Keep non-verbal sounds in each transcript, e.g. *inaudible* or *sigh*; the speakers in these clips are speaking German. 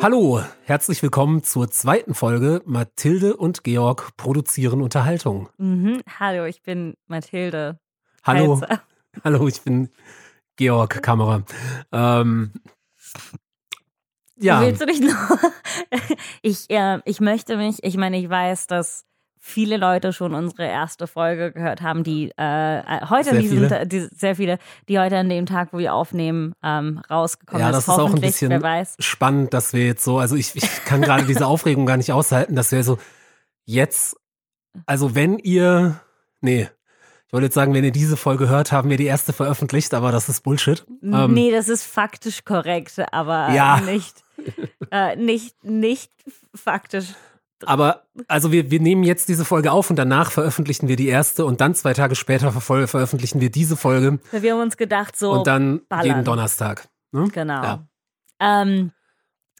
Hallo, herzlich willkommen zur zweiten Folge Mathilde und Georg produzieren Unterhaltung. Mhm. Hallo, ich bin Mathilde. Hallo, Heizer. *laughs* hallo, ich bin Georg Kamera. Ähm, ja, Willst du dich noch? *laughs* Ich, äh, ich möchte mich, ich meine, ich weiß, dass viele Leute schon unsere erste Folge gehört haben, die äh, heute Sehr an diesem viele. Die, sehr viele, die heute an dem Tag, wo wir aufnehmen, ähm, rausgekommen ja, ist. das ist auch ein bisschen spannend, dass wir jetzt so, also ich, ich kann gerade diese *laughs* Aufregung gar nicht aushalten, dass wir so jetzt, also wenn ihr, nee, ich wollte jetzt sagen, wenn ihr diese Folge hört, haben wir die erste veröffentlicht, aber das ist Bullshit. Ähm, nee, das ist faktisch korrekt, aber Ja. nicht, äh, nicht, nicht faktisch. Aber also wir, wir nehmen jetzt diese Folge auf und danach veröffentlichen wir die erste und dann zwei Tage später verfol- veröffentlichen wir diese Folge Wir haben uns gedacht, so. und dann ballern. jeden Donnerstag. Ne? Genau. Ja. Ähm,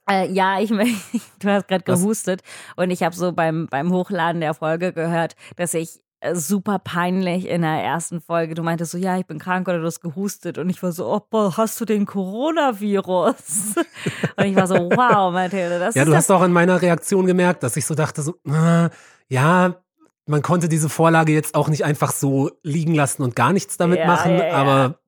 äh, ja, ich *laughs* du hast gerade gehustet und ich habe so beim, beim Hochladen der Folge gehört, dass ich super peinlich in der ersten Folge, du meintest so, ja, ich bin krank oder du hast gehustet. Und ich war so, oh, boah, hast du den Coronavirus? *laughs* und ich war so, wow, Mathilde, das Ja, ist du das hast auch in meiner Reaktion gemerkt, dass ich so dachte, so, äh, ja, man konnte diese Vorlage jetzt auch nicht einfach so liegen lassen und gar nichts damit Ja, machen, ja, aber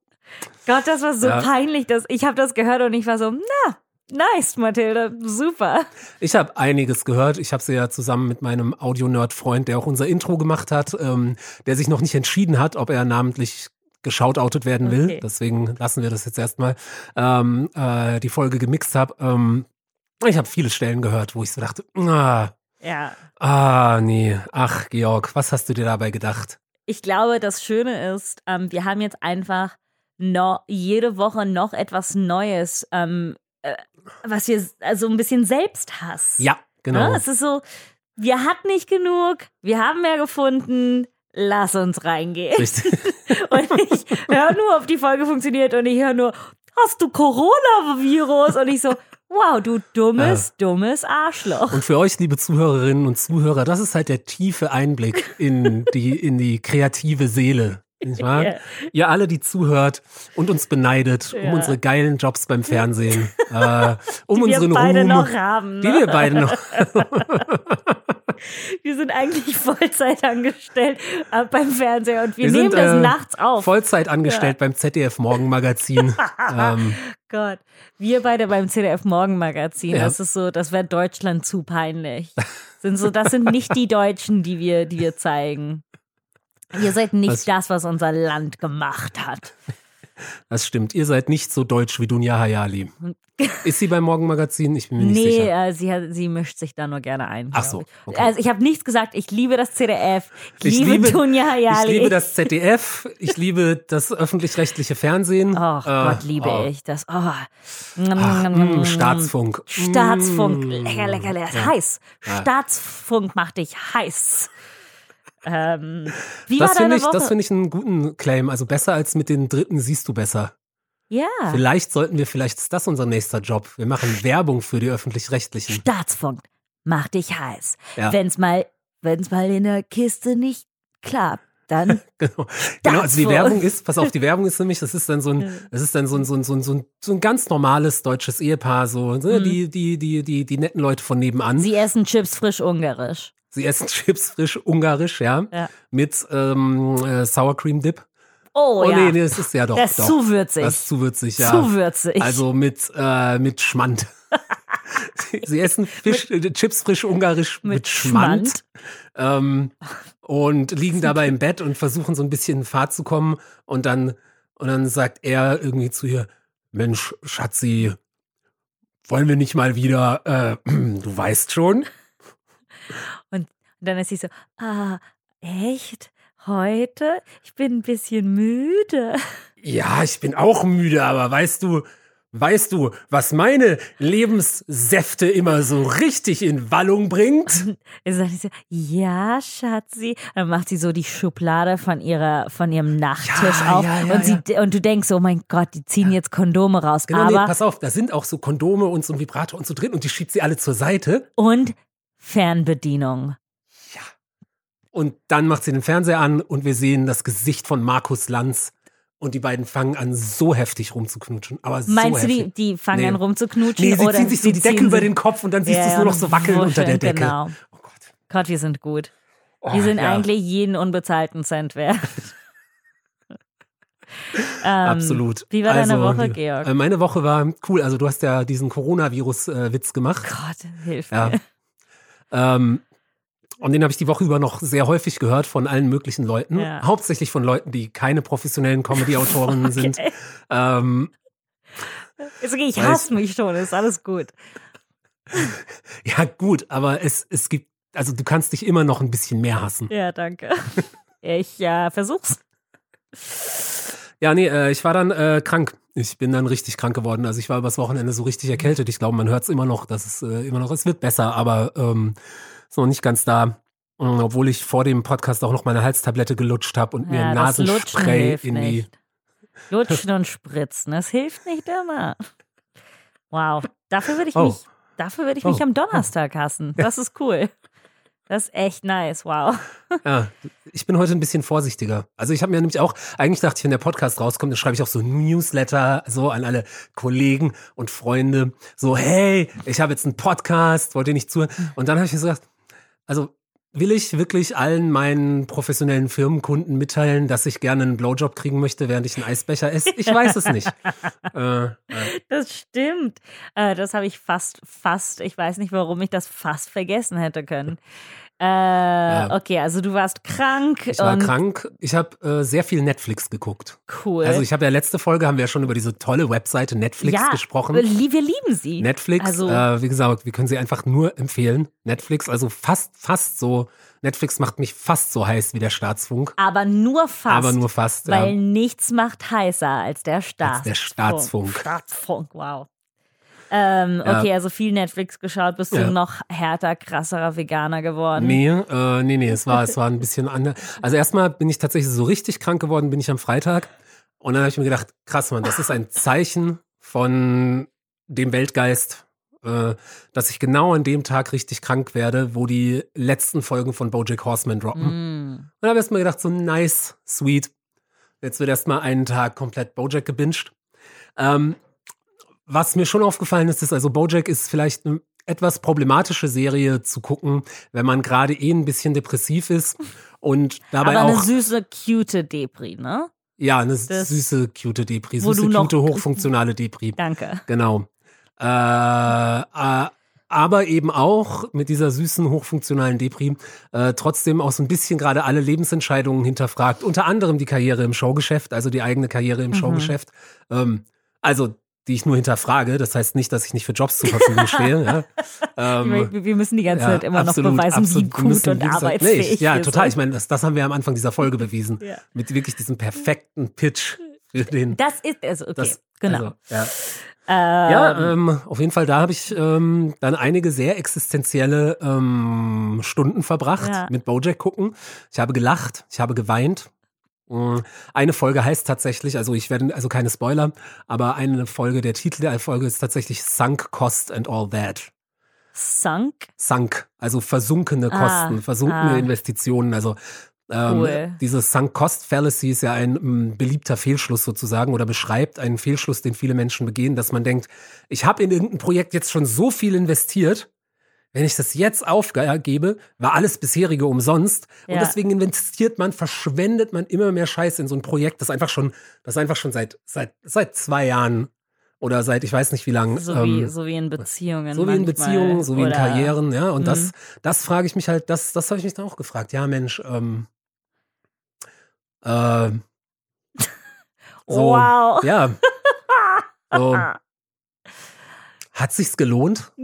Gott, das war so peinlich, dass ich habe das gehört und ich war so, na, nice, Mathilde, super. ich habe einiges gehört. Ich habe sie ja zusammen mit meinem Audio-Nerd-Freund, der auch unser Intro gemacht hat, ähm, der sich noch nicht entschieden hat, ob er namentlich geschautoutet werden will. Okay. Deswegen lassen wir das jetzt erstmal, ähm, äh, die Folge gemixt habe. Ähm, ich habe viele Stellen gehört, wo ich so dachte, ah, Ja. ah, nee, ach, Georg, was hast du dir dabei gedacht? ich glaube, das Schöne ist, ähm, wir haben jetzt einfach noch jede Woche noch etwas Neues, ähm, äh, was wir, also ein bisschen Selbsthass. Ja, genau. Ne? Es ist so, wir hatten nicht genug, wir haben mehr gefunden, lass uns reingehen. Richtig. *laughs* Und ich höre nur, ob die Folge funktioniert und ich höre nur, hast du Coronavirus? Und ich so, wow, du dummes, dummes Arschloch. Und für euch, liebe Zuhörerinnen und Zuhörer, das ist halt der tiefe Einblick in die, in die kreative Seele. *laughs* Ja. Ihr alle, die zuhört und uns beneidet um Ja. unsere geilen Jobs beim Fernsehen, *laughs* äh, um Die wir unseren beide Ruhm, noch haben. die Ne? wir beide noch. *laughs* Wir sind eigentlich Vollzeit angestellt äh, beim Fernseher und wir, Wir nehmen sind, das äh, nachts auf. Vollzeit angestellt beim ZDF Morgenmagazin. ähm, Gott. Wir beide beim CDF Morgenmagazin. Ja. Das ist so, das wäre Deutschland zu peinlich. Sind so, das sind nicht die Deutschen, die wir, die wir zeigen. Ihr seid nicht Was- das, was unser Land gemacht hat. das stimmt. Ihr seid nicht so deutsch wie Dunja Hayali. Ist sie beim Morgenmagazin? Ich bin mir nicht Nee, sicher. äh, sie, hat, sie mischt sich da nur gerne ein. Ach so, okay. Also ich habe nichts gesagt. Ich liebe das CDF. Ich, Ich liebe, liebe- Tunja Hayali. Ich liebe das *laughs* ZDF, ich liebe das öffentlich-rechtliche Fernsehen. Ach Äh, Gott, liebe oh. ich das. Oh. Ach, mm, Staatsfunk. Staatsfunk, Mm. lecker, lecker, lecker. Ja. Heiß. Ja. Staatsfunk macht dich heiß. Ähm, wie Das finde ich, Woche? das finde ich einen guten Claim. Also besser als mit den Dritten siehst du besser. ja, Vielleicht sollten wir, vielleicht ist das unser nächster Job. Wir machen Werbung für die öffentlich-rechtlichen. Staatsfunk macht dich heiß. Ja. Wenn's mal, wenn's mal in der Kiste nicht klappt, dann *laughs* Genau. genau, also die. Werbung ist, pass auf, die Werbung ist nämlich, das ist dann so ein, das ist dann so ein, so ein, so ein, so ein, so ein ganz normales deutsches Ehepaar, so, ne, Mhm. die, die, die, die, die netten Leute von nebenan. sie essen Chips frisch ungarisch. Sie essen *laughs* Chips frisch ungarisch, ja, Ja. mit ähm, äh, Sour Cream Dip. Oh, Oh, ja, nee, nee, das ist ja doch, das ist doch. zu würzig. Das ist zu würzig, ja. Zu würzig. Also mit, äh, mit Schmand. *laughs* Sie essen Fisch, äh, Chips frisch ungarisch mit, Mit Schmand. Ähm, und liegen dabei im Bett und versuchen so ein bisschen in Fahrt zu kommen. Und dann, und dann sagt er irgendwie zu ihr, Mensch, Schatzi, wollen wir nicht mal wieder, äh, *clears throat* du weißt schon? Und dann ist sie so, ah, echt? Heute? Ich bin ein bisschen müde. Ja, ich bin auch müde, aber weißt du, weißt du, was meine Lebenssäfte immer so richtig in Wallung bringt? *laughs* Sagt sie ja, Schatzi. Dann macht sie so die Schublade von ihrer, von ihrem Nachttisch Ja, auf. ja, ja, und, sie, und du denkst, oh mein Gott, die ziehen jetzt Kondome raus. Genau, nee, Aber, pass auf, da sind auch so Kondome und so ein Vibrator und so drin und die schiebt sie alle zur Seite. und Fernbedienung. Und dann macht sie den Fernseher an und wir sehen das Gesicht von Markus Lanz und die beiden fangen an, so heftig rumzuknutschen. Aber Meinst so du, heftig. die, die fangen Nee. an rumzuknutschen? Nee, sie oder ziehen sich so die Decke über den Kopf und dann siehst Ja, du es ja, nur noch so wackeln unter der Decke. Genau. Oh Gott. Gott, wir sind gut. Oh, Wir sind ja, eigentlich jeden unbezahlten Cent wert. *laughs* ähm, Absolut. Wie war deine Also, Woche, die- Georg? äh, Meine Woche war cool. Also du hast ja diesen Coronavirus-Witz gemacht. Gott, hilf Ja. mir. Ähm, und den habe ich die Woche über noch sehr häufig gehört von allen möglichen Leuten. Ja. Hauptsächlich von Leuten, die keine professionellen Comedy-Autorinnen *laughs* sind. Okay. Ähm, Ist okay, ich hasse mich schon, ist alles gut. *laughs* ja, gut, aber es, es gibt, also du kannst dich immer noch ein bisschen mehr hassen. Ja, danke. *laughs* Ich äh, versuch's. Ja, nee, äh, ich war dann äh, krank. Ich bin dann richtig krank geworden. Also ich war übers Wochenende so richtig erkältet. Ich glaube, man hört es immer noch, dass es äh, immer noch, es wird besser, aber ähm, ist noch nicht ganz da. Ähm, Obwohl ich vor dem Podcast auch noch meine Halstablette gelutscht habe und mir Ja, Lutschen Nasenspray in die. nicht. Lutschen und Spritzen, das hilft nicht immer. Wow, dafür würde ich Oh. mich, dafür würde ich mich Oh. am Donnerstag hassen. Das ist cool. Das ist echt nice, wow. *laughs* Ja, ich bin heute ein bisschen vorsichtiger. Also ich habe mir nämlich auch, eigentlich dachte ich, wenn der Podcast rauskommt, dann schreibe ich auch so Newsletter so an alle Kollegen und Freunde. So, hey, ich habe jetzt einen Podcast, wollt ihr nicht zuhören? Und dann habe ich mir so gedacht, also will ich wirklich allen meinen professionellen Firmenkunden mitteilen, dass ich gerne einen Blowjob kriegen möchte, während ich einen Eisbecher esse? Ich weiß es nicht. *laughs* äh, äh, Das stimmt. Äh, das habe ich fast, fast, ich weiß nicht, warum ich das fast vergessen hätte können. Äh, Okay, also du warst krank. ich war krank. Ich habe äh, sehr viel Netflix geguckt. Cool. Also ich habe ja letzte Folge haben wir ja schon über diese tolle Webseite Netflix ja, gesprochen. Wir wir lieben sie. Netflix, Also- äh, wie gesagt, wir können sie einfach nur empfehlen. Netflix, also fast, fast so. Netflix macht mich fast so heiß wie der Staatsfunk. aber nur fast. aber nur fast. Weil ja. nichts macht heißer als der Staatsfunk. der Staatsfunk. Staatsfunk, wow. Ähm, Ja. okay, also viel Netflix geschaut, bist Ja. du noch härter, krasserer Veganer geworden. Nee, äh, nee, nee, es war, es war ein bisschen anders. Also erstmal bin ich tatsächlich so richtig krank geworden, bin ich am Freitag. Und dann habe ich mir gedacht, krass, Mann, das ist ein Zeichen von dem Weltgeist, äh, dass ich genau an dem Tag richtig krank werde, wo die letzten Folgen von Bojack Horseman droppen. Mm. Und dann habe ich erst mal gedacht, so nice, sweet. Jetzt wird erst mal einen Tag komplett Bojack gebinged. Ähm, was mir schon aufgefallen ist, ist also Bojack ist vielleicht eine etwas problematische Serie zu gucken, wenn man gerade eh ein bisschen depressiv ist und dabei Aber eine auch süße, cute Depri, ne? ja eine das- süße cute Depri, süße cute hochfunktionale Depri. *laughs* Danke. Genau. Äh, äh, aber eben auch mit dieser süßen, hochfunktionalen Depri äh, trotzdem auch so ein bisschen gerade alle Lebensentscheidungen hinterfragt. Unter anderem die Karriere im Showgeschäft, also die eigene Karriere im Mhm. Showgeschäft. Ähm, also die ich nur hinterfrage. Das heißt nicht, dass ich nicht für Jobs zur Verfügung stehe. ja. *laughs* ähm, wir, wir müssen die ganze ja, Zeit immer absolut, noch beweisen, absolut. wie gut und arbeitsfähig nee, Ja, wir total. Ich meine, das, das haben wir am Anfang dieser Folge bewiesen. Ja. Mit wirklich diesem perfekten Pitch für den. Das ist, also okay, Das, genau. Also, ja. Ähm, Ja, ähm, auf jeden Fall, da habe ich ähm, dann einige sehr existenzielle ähm, Stunden verbracht Ja. mit Bojack gucken. Ich habe gelacht, ich habe geweint. Mm, Eine Folge heißt tatsächlich, also ich werde, also keine Spoiler, aber eine Folge, der Titel der Folge ist tatsächlich Sunk Cost and All That. Sunk. Sunk, also versunkene Ah, Kosten, versunkene ah. Investitionen. Also ähm, Cool. diese Sunk Cost Fallacy ist ja ein mm, beliebter Fehlschluss sozusagen oder beschreibt einen Fehlschluss, den viele Menschen begehen, dass man denkt, ich habe in irgendein Projekt jetzt schon so viel investiert, wenn ich das jetzt aufgebe, war alles bisherige umsonst und Ja. deswegen investiert man, verschwendet man immer mehr Scheiße in so ein Projekt, das einfach schon, das einfach schon seit seit seit zwei Jahren oder seit ich weiß nicht wie lang So, ähm, wie, so wie in Beziehungen. so wie in. Beziehungen, so wie in Karrieren, ja. Und das, Mhm. das frage ich mich halt, das, das habe ich mich dann auch gefragt. Ja, Mensch, ähm, äh, *laughs* so, Wow. ja. *laughs* So, hat sich's gelohnt? *laughs*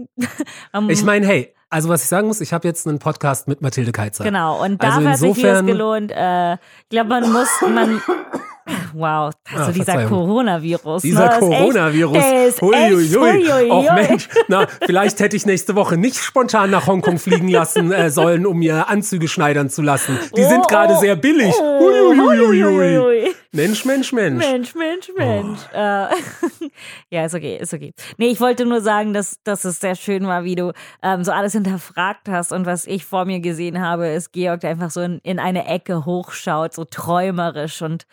Ähm, Ich meine, hey, also was ich sagen muss, ich habe jetzt einen Podcast mit Mathilde Keitzer. Genau, und Also dafür hat sich vieles gelohnt. Äh, ich glaube, man muss, man, *laughs* wow, also Ah, dieser. Coronavirus. Dieser ne, Coronavirus. echt, huiuiui. Och Mensch, na, vielleicht hätte ich nächste Woche nicht spontan nach Hongkong fliegen lassen äh, sollen, um mir Anzüge schneidern zu lassen. Die Oh, sind gerade oh, sehr billig. Oh, huiuiui. Mensch, Mensch, Mensch. Mensch, Mensch, Mensch. Oh. Äh, *laughs* ja, ist okay, ist okay. Nee, ich wollte nur sagen, dass, dass es sehr schön war, wie du ähm, so alles hinterfragt hast. Und was ich vor mir gesehen habe, ist Georg, der einfach so in, in eine Ecke hochschaut, so träumerisch und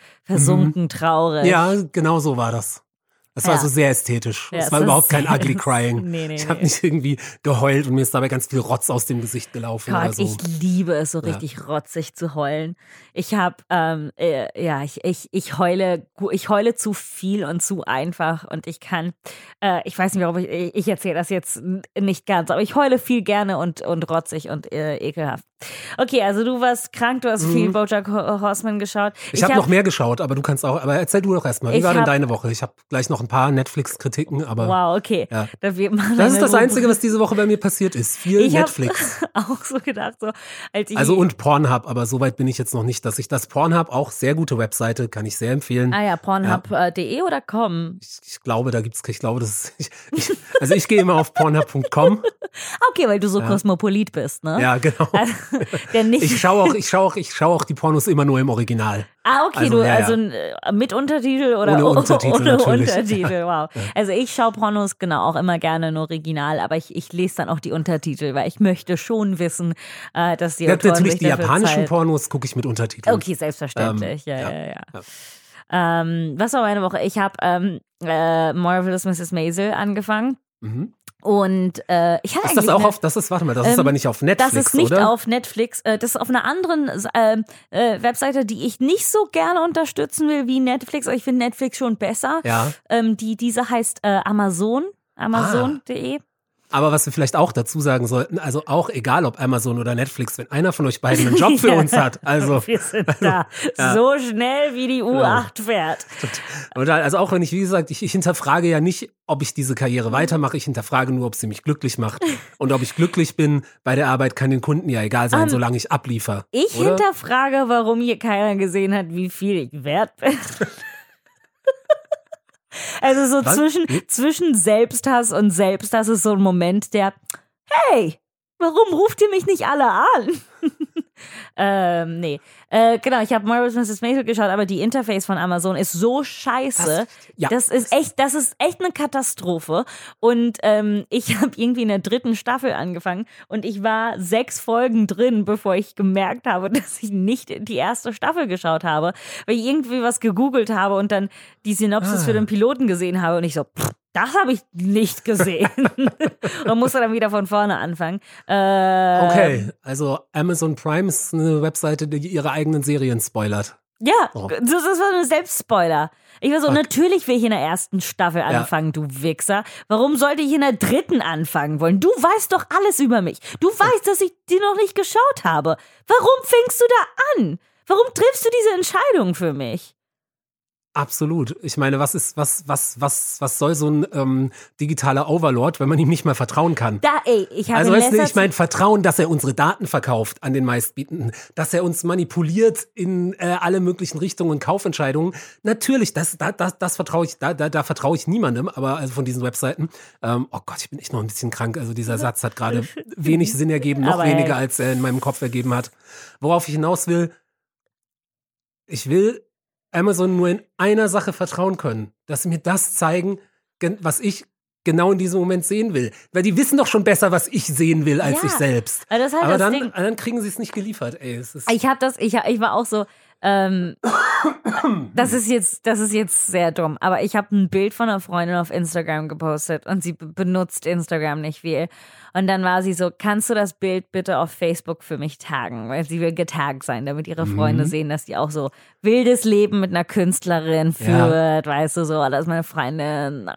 versunken mhm. traurig. Ja, genau so war das. Es war so sehr ästhetisch. Ja, es war überhaupt kein ugly crying. *laughs* nee, nee, ich habe nee. nicht irgendwie geheult und mir ist dabei ganz viel Rotz aus dem Gesicht gelaufen. Gott, so. ich liebe es, so richtig ja. rotzig zu heulen. Ich habe, ähm, äh, ja, ich, ich, ich heule, ich heule zu viel und zu einfach und ich kann, äh, ich weiß nicht, warum ich, ich erzähle das jetzt nicht ganz, aber ich heule viel gerne und, und rotzig und äh, ekelhaft. Okay, also du warst krank, du hast mhm. viel Bojack Horseman geschaut. Ich, ich habe hab, noch mehr geschaut, aber du kannst auch, aber erzähl du doch erstmal, wie war denn deine Woche? Ich habe gleich noch ein paar Netflix-Kritiken, aber. Wow, okay. Ja. das ist das Einzige, was diese Woche bei mir passiert ist. Viel ich Netflix. *laughs* auch so gedacht, so als. Also und Pornhub, aber so weit bin ich jetzt noch nicht, dass ich das Pornhub auch sehr gute Webseite, kann ich sehr empfehlen. Ah ja, pornhub.de ja. oder com? Ich, ich, glaube, da gibt's, ich glaube, das ist, ich, also ich gehe immer auf pornhub.com. *laughs* okay, weil du so ja. kosmopolit bist, ne? Ja, genau. Also, *laughs* der nicht ich schaue auch, ich schaue auch, ich schaue auch die Pornos immer nur im Original. Ah, okay, also, du, ja, also ja. mit Untertitel oder ohne *laughs* Untertitel? Ohne natürlich. Untertitel, wow. *laughs* Ja. Also ich schaue Pornos genau auch immer gerne im Original, aber ich, ich lese dann auch die Untertitel, weil ich möchte schon wissen, äh, dass die ja, natürlich die japanischen Zeit... Pornos gucke ich mit Untertiteln. Okay, selbstverständlich, ähm, ja, ja, ja. Ähm, was war meine Woche? Ich habe ähm, äh, Marvelous Mrs. Maisel angefangen. Mhm. Und äh, ich hatte ist das auch eine, auf, das ist, warte mal, das ähm, ist aber nicht auf Netflix, Das ist nicht oder? auf Netflix. Äh, das ist auf einer anderen äh, äh, Webseite, die ich nicht so gerne unterstützen will wie Netflix. Aber ich finde Netflix schon besser. Ja. Ähm, die, diese heißt äh, Amazon, amazon.de. Ah. Aber was wir vielleicht auch dazu sagen sollten, also auch egal ob Amazon oder Netflix, wenn einer von euch beiden einen Job für *laughs* uns hat, also *laughs* wir sind da *laughs* ja. so schnell wie die U8 fährt. Und also auch wenn ich wie gesagt, ich, ich hinterfrage ja nicht, ob ich diese Karriere weitermache, ich hinterfrage nur, ob sie mich glücklich macht und ob ich glücklich bin bei der Arbeit kann den Kunden ja egal sein, um, solange ich abliefer. Ich oder? hinterfrage, warum hier keiner gesehen hat, wie viel ich wert bin. Also so zwischen, zwischen Selbsthass und Selbsthass ist so ein Moment, der, hey, warum ruft ihr mich nicht alle an? *laughs* *laughs* ähm, nee. Äh, genau, ich habe Marvelous Mrs. Maisel geschaut, aber die Interface von Amazon ist so scheiße. Das, ja. das ist echt, das ist echt eine Katastrophe. Und ähm, ich *laughs* habe irgendwie in der dritten Staffel angefangen und ich war sechs Folgen drin, bevor ich gemerkt habe, *laughs* dass ich nicht die erste Staffel geschaut habe, weil ich irgendwie was gegoogelt habe und dann die Synopsis ah. für den Piloten gesehen habe und ich so, pff, das habe ich nicht gesehen. *laughs* Man musste dann wieder von vorne anfangen. Äh, okay, also Amazon Prime ist eine Webseite, die ihre eigenen Serien spoilert. Ja, oh. das, das war ein Selbstspoiler. Ich war so, okay. natürlich will ich in der ersten Staffel anfangen, ja. du Wichser. Warum sollte ich in der dritten anfangen wollen? Du weißt doch alles über mich. Du weißt, dass ich die noch nicht geschaut habe. Warum fängst du da an? Warum triffst du diese Entscheidung für mich? Absolut. Ich meine, was ist, was, was, was, was soll so ein ähm, digitaler Overlord, wenn man ihm nicht mal vertrauen kann? Da, ey, ich habe Also weißt du, ich meine, Vertrauen, dass er unsere Daten verkauft an den meistbietenden, dass er uns manipuliert in äh, alle möglichen Richtungen und Kaufentscheidungen. Natürlich, das, da, das, das vertraue ich, da, da, da vertraue ich niemandem, aber also von diesen Webseiten. Ähm, oh Gott, ich bin echt noch ein bisschen krank. Also dieser Satz hat gerade *laughs* wenig Sinn ergeben, noch aber weniger, ey. als er in meinem Kopf ergeben hat. Worauf ich hinaus will, ich will Amazon nur in einer Sache vertrauen können, dass sie mir das zeigen, was ich genau in diesem Moment sehen will. Weil die wissen doch schon besser, was ich sehen will, als ja, ich selbst. Aber, halt aber dann, dann kriegen sie es nicht geliefert. Ey, ich habe das, ich, ich war auch so, ähm, das ist jetzt, das ist jetzt sehr dumm. Aber ich habe ein Bild von einer Freundin auf Instagram gepostet und sie benutzt Instagram nicht viel. Und dann war sie so, kannst du das Bild bitte auf Facebook für mich taggen? Weil sie will getaggt sein, damit ihre Freunde mhm. sehen, dass die auch so wildes Leben mit einer Künstlerin führt, ja. weißt du, so, das ist meine Freundin.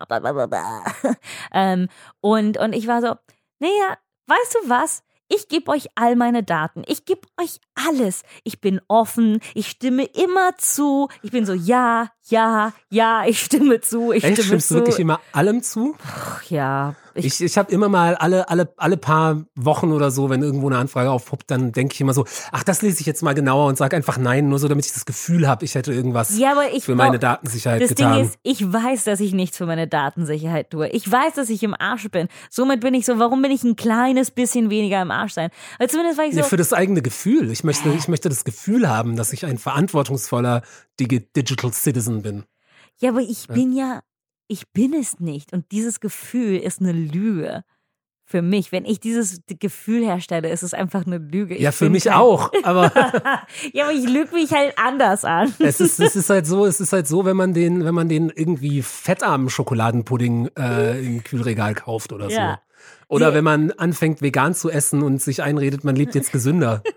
*laughs* ähm, und, und ich war so, naja, weißt du was? Ich gebe euch all meine Daten. Ich gebe euch alles. Ich bin offen. Ich stimme immer zu. Ich bin so, ja, ja, ja, ich stimme zu. Ich Echt? stimme Stimmst zu. du wirklich immer allem zu? Ach, ja. Ich, ich, ich habe immer mal alle, alle, alle paar Wochen oder so, wenn irgendwo eine Anfrage aufpoppt, dann denke ich immer so, ach, das lese ich jetzt mal genauer und sage einfach nein, nur so, damit ich das Gefühl habe, ich hätte irgendwas ja, ich für meine Datensicherheit das getan. Das Ding ist, ich weiß, dass ich nichts für meine Datensicherheit tue. Ich weiß, dass ich im Arsch bin. Somit bin ich so, warum bin ich ein kleines bisschen weniger im Arsch sein? Weil zumindest war ich so. Ja, für das eigene Gefühl. Ich möchte, ich möchte das Gefühl haben, dass ich ein verantwortungsvoller Digi Digital Citizen bin. Ja, aber ich bin ja, ich bin es nicht. Und dieses Gefühl ist eine Lüge. Für mich, wenn ich dieses Gefühl herstelle, ist es einfach eine Lüge. Ich Ja, für mich kein- auch. Aber *laughs* ja, aber ich lüge mich halt anders an. es ist, es ist halt so, es ist halt so, wenn man den, wenn man den irgendwie fettarmen Schokoladenpudding äh, im Kühlregal kauft oder so. Ja. Oder wenn man anfängt, vegan zu essen und sich einredet, man lebt jetzt gesünder. *laughs*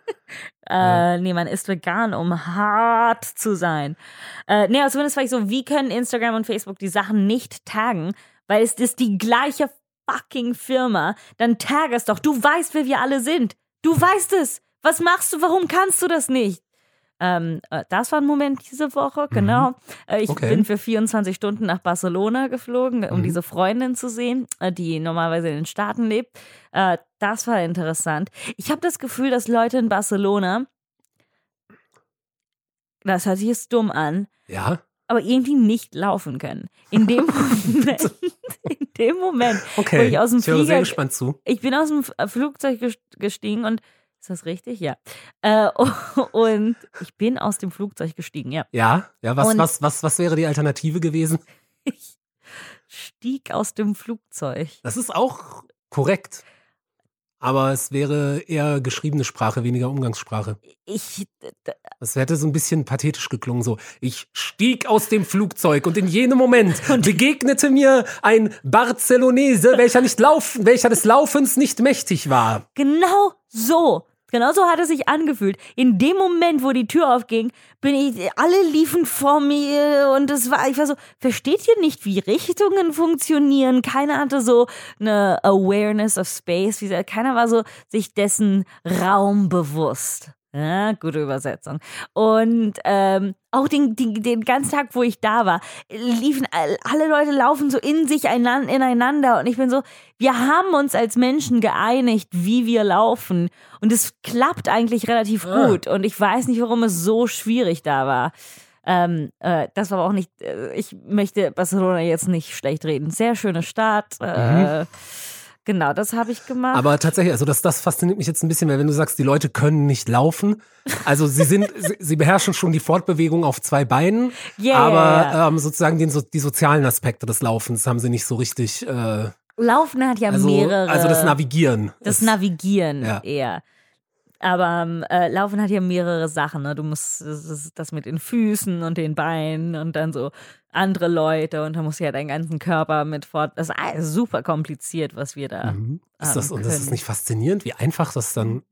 Äh, nee, man ist vegan, um hart zu sein. Äh, nee, aber zumindest war ich so, wie können Instagram und Facebook die Sachen nicht taggen? Weil es ist die gleiche fucking Firma. Dann tag es doch. Du weißt, wer wir alle sind. Du weißt es. Was machst du? Warum kannst du das nicht? Ähm, äh, das war ein Moment diese Woche, genau. Äh, ich Okay. bin für 24 Stunden nach Barcelona geflogen, um Mhm. diese Freundin zu sehen, äh, die normalerweise in den Staaten lebt. Äh, das war interessant. Ich habe das Gefühl, dass Leute in Barcelona, das hört sich jetzt dumm an, Ja, aber irgendwie nicht laufen können. In dem *laughs* Moment, in dem Moment, okay. Wo ich aus dem sehr Flieger- gespannt zu. ich bin aus dem Flugzeug ges- gestiegen und ist das richtig? Ja. Äh, *laughs* und ich bin aus dem Flugzeug gestiegen, ja. Ja, ja, was, Und- was, was, was wäre die Alternative gewesen? Ich stieg aus dem Flugzeug. Das ist auch korrekt. Aber es wäre eher geschriebene Sprache, weniger Umgangssprache. Ich, Das hätte so ein bisschen pathetisch geklungen, so. Ich stieg aus dem Flugzeug und in jenem Moment *laughs* begegnete mir ein Barcelonese, welcher nicht laufen, welcher des Laufens nicht mächtig war. genau so. Genau so hat es sich angefühlt. In dem Moment, wo die Tür aufging, bin ich, alle liefen vor mir und es war, ich war so, versteht ihr nicht, wie Richtungen funktionieren? Keiner hatte so eine Awareness of Space. Wie gesagt, Keiner war so sich dessen Raum bewusst. Ja, gute Übersetzung. Und ähm, auch den, den, den ganzen Tag, wo ich da war, liefen all- alle Leute laufen so in sich einan- ineinander und ich bin so, wir haben uns als Menschen geeinigt, wie wir laufen und es klappt eigentlich relativ Ah. gut und ich weiß nicht, warum es so schwierig da war. Ähm, äh, das war aber auch nicht, äh, ich möchte Barcelona jetzt nicht schlecht reden. Sehr schöne Stadt. Äh, Genau, das habe ich gemacht. Aber tatsächlich, also das, das fasziniert mich jetzt ein bisschen, weil wenn du sagst, die Leute können nicht laufen, also sie sind, *laughs* sie, sie beherrschen schon die Fortbewegung auf zwei Beinen, Ja, aber. Ähm, sozusagen den, so, die sozialen Aspekte des Laufens haben sie nicht so richtig, äh, Laufen hat ja also, mehrere. also das Navigieren. Das ist- Navigieren Ja. eher. Aber ähm, äh, Laufen hat ja mehrere Sachen. Ne? Du musst das, das mit den Füßen und den Beinen und dann so andere Leute und dann musst du ja deinen ganzen Körper mit fort. Das ist super kompliziert, was wir da. Mhm. Ist das, und das ist nicht faszinierend, wie einfach das dann.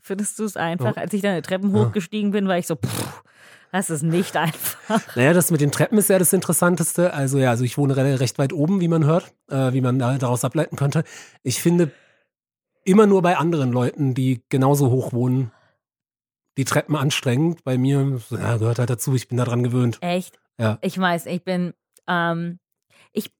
Findest du es einfach? Ja. Als ich dann die Treppen hochgestiegen bin, war ich so, pff, das ist nicht *laughs* einfach. Naja, das mit den Treppen ist ja das Interessanteste. Also ja, also ich wohne re- recht weit oben, wie man hört, äh, wie man da daraus ableiten könnte. Ich finde immer nur bei anderen Leuten, die genauso hoch wohnen, die Treppen anstrengend. Bei mir ja, gehört halt dazu, ich bin daran gewöhnt. Echt? Ja. Ich weiß, ich bin, ähm, ich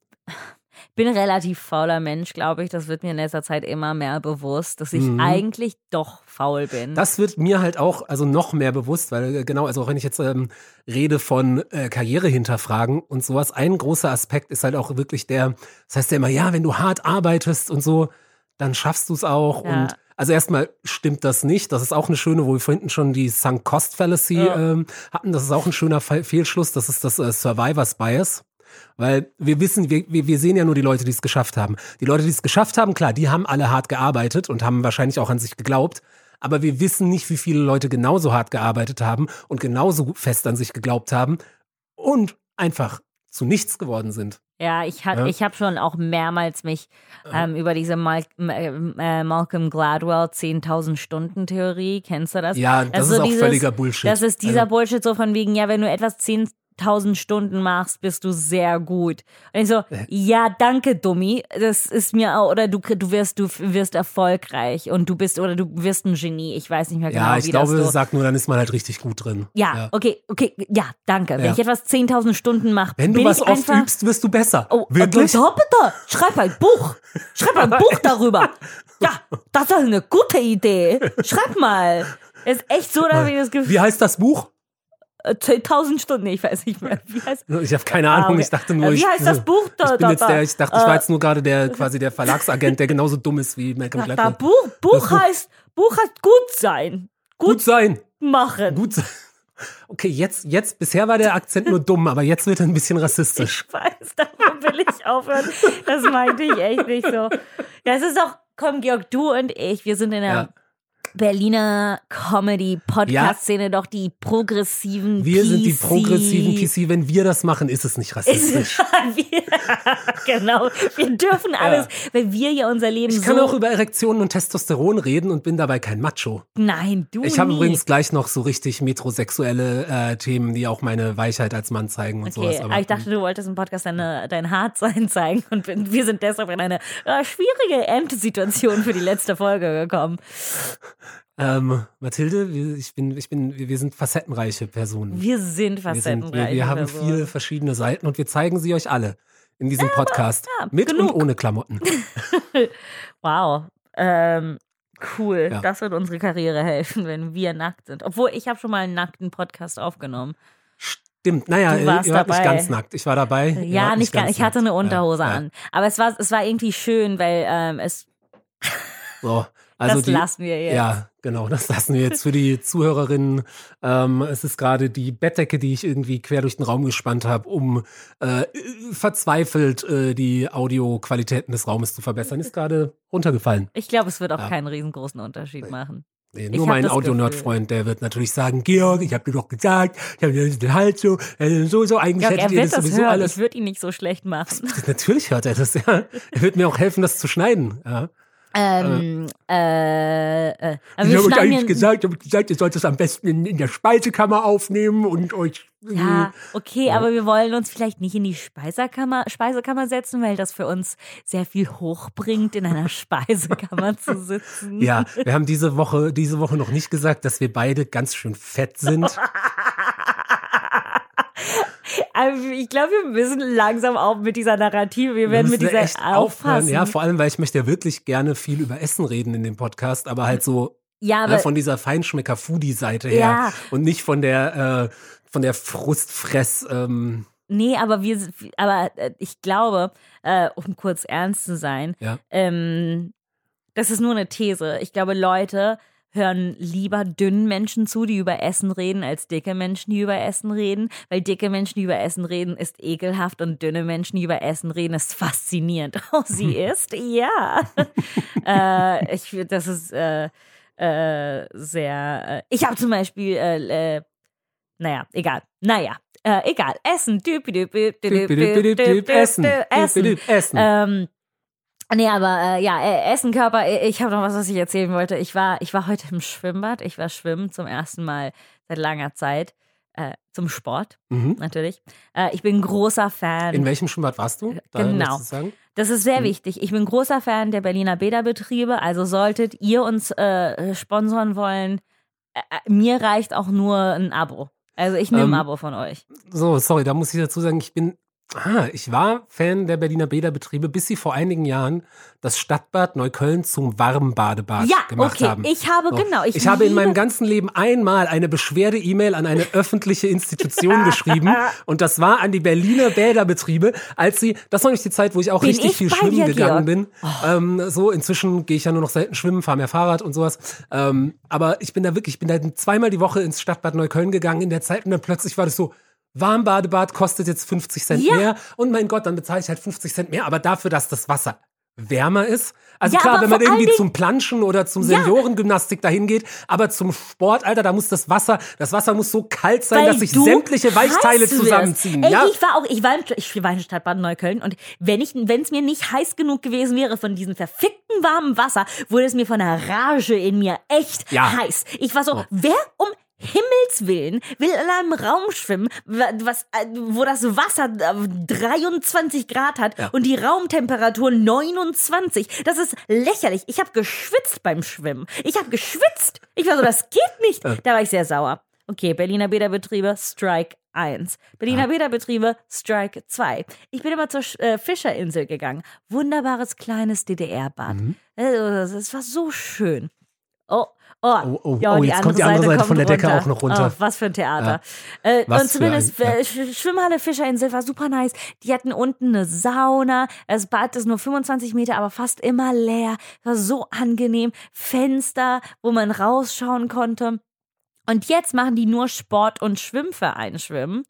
bin ein relativ fauler Mensch, glaube ich. Das wird mir in letzter Zeit immer mehr bewusst, dass ich Mhm. eigentlich doch faul bin. Das wird mir halt auch also noch mehr bewusst, weil äh, genau, also auch wenn ich jetzt ähm, rede von äh, Karriere hinterfragen und sowas, ein großer Aspekt ist halt auch wirklich der, das heißt ja immer, ja, wenn du hart arbeitest und so, dann schaffst du es auch. Ja. Und also erstmal stimmt das nicht. Das ist auch eine schöne, wo wir vorhin schon die Sunk Cost Fallacy Ja. ähm, hatten. Das ist auch ein schöner Fe Fehlschluss. Das ist das äh, Survivors Bias. Weil wir wissen, wir, wir, wir sehen ja nur die Leute, die es geschafft haben. Die Leute, die es geschafft haben, klar, die haben alle hart gearbeitet und haben wahrscheinlich auch an sich geglaubt. Aber wir wissen nicht, wie viele Leute genauso hart gearbeitet haben und genauso fest an sich geglaubt haben und einfach zu nichts geworden sind. Ja, ich hab, Ja. ich habe schon auch mehrmals mich ähm, über diese Mal äh, Malcolm Gladwell 10.000 Stunden Theorie, kennst du das? Ja, das Also ist auch dieses- völliger Bullshit. Das ist dieser Also, Bullshit so von wegen, ja, wenn du etwas 10.000 Stunden machst, bist du sehr gut. Und ich so, Äh. ja, danke, Dummi. Das ist mir auch, oder du, du wirst, du wirst erfolgreich und du bist, oder du wirst ein Genie. Ich weiß nicht mehr genau, ja, wie ich glaube, das so. sag nur, dann ist man halt richtig gut drin. Ja, okay, okay, ja, danke. Wenn Ja. ich etwas 10.000 Stunden mache, Wenn du was oft einfach, übst, wirst du besser. Oh, Wirklich? bitte, bitte. Schreib ein Buch. Schreib ein Buch darüber. Ja, das ist eine gute Idee. Schreib mal. Ist echt so, da habe ich das Gefühl. Wie heißt das Buch? Äh, 10.000 Stunden, nee, ich weiß nicht mehr. Wie heißt Ich habe keine Ahnung. Ah, okay. Ich dachte nur, Wie ich, heißt das Buch da- Ich bin jetzt der, ich dachte, ich war Äh, jetzt nur gerade der quasi der Verlagsagent, der genauso dumm ist wie Malcolm Gladwell. Buch, Buch Das Buch- heißt, Buch heißt gut sein. Gut sein. machen. Gut sein. Okay, jetzt, jetzt, bisher war der Akzent nur dumm, aber jetzt wird er ein bisschen rassistisch. Ich weiß, davon will ich aufhören. Das meinte ich echt nicht so. Das ist doch, komm, Georg, du und ich, wir sind in der Ja. Berliner Comedy-Podcast-Szene doch die progressiven Wir sind die PC. progressiven PC. Wenn wir das machen, ist es nicht Ist- rassistisch. *laughs* wir, *laughs* genau, wir dürfen alles, weil wir ja unser Leben Ich kann so. auch über Erektionen und Testosteron reden und bin dabei kein Macho. Nein, du Ich habe übrigens gleich noch so richtig metrosexuelle äh, Themen, die auch meine Weichheit als Mann zeigen und Okay, sowas. aber ich dachte, du wolltest im Podcast deine, dein Hartsein *laughs* zeigen und wir sind deshalb in eine äh, schwierige Endsituation für die letzte Folge gekommen. Ähm, Mathilde, wir, ich bin, ich bin, wir wir sind facettenreiche Personen. Wir sind Wir, sind, facettenreich. wir, wir haben Personen. viele verschiedene Seiten und wir zeigen sie euch alle in diesem Podcast. ja, mit genug. und ohne Klamotten. *laughs* Wow. Ähm, cool. Ja. Das wird unsere Karriere helfen, wenn wir nackt sind. Obwohl, ich habe schon mal einen nackten Podcast aufgenommen. Stimmt, naja, Du ihr warst wart nicht dabei. ganz nackt. Ich war dabei. ihr Ja, wart nicht ganz. Ich hatte eine. Unterhose Ja, ja. an. Aber es war, es war irgendwie schön, weil ähm, es, So, *laughs* also das die, lassen wir jetzt. Ja, genau, das lassen wir jetzt für die Zuhörerinnen. Ähm, es ist gerade die Bettdecke, die ich irgendwie quer durch den Raum gespannt habe, um äh, verzweifelt äh, die Audioqualitäten des Raumes zu verbessern, ist gerade runtergefallen. Ich glaube, es wird auch Ja. keinen riesengroßen Unterschied machen. Nee, nur mein Audio-Nerd-Freund, der wird natürlich sagen, Georg, ich habe dir doch gesagt, ich habe dir den Hals so, äh, so, so, eigentlich Georg, er hättet ihr wird das das sowieso hören. alles. Ich würde ihn nicht so schlecht machen. *laughs* Natürlich hört er das, ja. Er wird mir auch helfen, das zu schneiden. Ja. Ähm, äh, äh, aber Ich habe euch eigentlich gesagt, ich habe gesagt, ihr sollt es am besten in, in der Speisekammer aufnehmen und euch. Ja, okay, Ja. aber wir wollen uns vielleicht nicht in die Speisekammer, Speisekammer setzen, weil das für uns sehr viel hochbringt, in einer *laughs* Speisekammer zu sitzen. Ja, wir haben diese Woche, diese Woche noch nicht gesagt, dass wir beide ganz schön fett sind. *laughs* Also ich glaube, wir müssen langsam auch mit dieser Narrative, wir werden mit dieser echt aufhören. aufpassen. Ja, vor allem, weil ich möchte ja wirklich gerne viel über Essen reden in dem Podcast, aber halt so Ja, ne, aber von dieser Feinschmecker-Foodie-Seite her Ja. und nicht von der, äh, von der Frustfress. Ähm, nee, aber wir, aber äh, ich glaube, äh, um kurz ernst zu sein, Ja. ähm, das ist nur eine These. Ich glaube, Leute hören lieber dünnen Menschen zu, die über Essen reden, als dicke Menschen, die über Essen reden. Weil dicke Menschen, die über Essen reden, ist ekelhaft und dünne Menschen, die über Essen reden, ist faszinierend. Oh, sie ist? Ja. äh, ich finde, das ist äh, äh, sehr. Äh, ich habe zum Beispiel, äh, äh, naja, egal. Naja, äh, egal. Essen. Essen. Essen. Ähm, nee, aber äh, ja, äh, Essen, Körper, äh, ich habe noch was, was ich erzählen wollte. Ich war, ich war heute im Schwimmbad. Ich war schwimmen zum ersten Mal seit langer Zeit. Äh, zum Sport, Mhm. natürlich. Äh, ich bin großer Fan. In welchem Schwimmbad warst du? Da Genau. Das ist sehr Mhm. wichtig. Ich bin großer Fan der Berliner Bäderbetriebe. Also solltet ihr uns äh, sponsern wollen, äh, mir reicht auch nur ein Abo. Also ich nehme Ähm, ein Abo von euch. So, sorry, da muss ich dazu sagen, ich bin, ah, ich war Fan der Berliner Bäderbetriebe, bis sie vor einigen Jahren das Stadtbad Neukölln zum Warmbadebad Ja, gemacht okay. haben. Ich habe So. genau. Ich, Ich, habe in meinem ganzen Leben einmal eine Beschwerde-E-Mail an eine öffentliche Institution *laughs* geschrieben und das war an die Berliner Bäderbetriebe, als sie, das war nämlich die Zeit, wo ich auch Bin richtig ich viel schwimmen dir, gegangen Georg? bin. Ähm, so, inzwischen gehe ich ja nur noch selten schwimmen, fahre mehr Fahrrad und sowas. Ähm, aber ich bin da wirklich, ich bin da zweimal die Woche ins Stadtbad Neukölln gegangen in der Zeit und dann plötzlich war das so, Warmbadebad kostet jetzt 50 Cent Ja. mehr und mein Gott, dann bezahle ich halt 50 Cent mehr, aber dafür, dass das Wasser wärmer ist. Also Ja, klar, wenn man irgendwie zum Planschen oder zum Ja. Seniorengymnastik dahin geht, aber zum Sport, Alter, da muss das Wasser, das Wasser muss so kalt sein, Weil dass sich sämtliche Weichteile zusammenziehen. Ey, ja? ich war auch, ich war, im, ich war in Stadtbad Neukölln und wenn ich, wenn es mir nicht heiß genug gewesen wäre von diesem verfickten warmen Wasser, wurde es mir von der Rage in mir echt Ja. heiß. Ich war so, Oh. wer um Himmels Willen will in einem Raum schwimmen, wa- was, äh, wo das Wasser äh, 23 Grad hat Ja. und die Raumtemperatur 29. Das ist lächerlich. Ich habe geschwitzt beim Schwimmen. Ich habe geschwitzt. Ich war so, das geht nicht. Da war ich sehr sauer. Okay, Berliner Bäderbetriebe, Strike 1. Berliner Bäderbetriebe, Strike 2. Ich bin immer zur äh, Fischerinsel gegangen. Wunderbares kleines DDR-Bad. Mhm. Also, Es war so schön. Oh, oh, Oh, oh, ja, oh, jetzt kommt die andere Seite von der Decke runter. auch noch runter. Oh, was für ein Theater. Äh, Was und zumindest ein- ja. äh, Sch- Schwimmhalle Fischerinsel war super nice. Die hatten unten eine Sauna. Das Bad ist nur 25 Meter, aber fast immer leer. War so angenehm. Fenster, wo man rausschauen konnte. Und jetzt machen die nur Sport- und Schwimmverein schwimmen.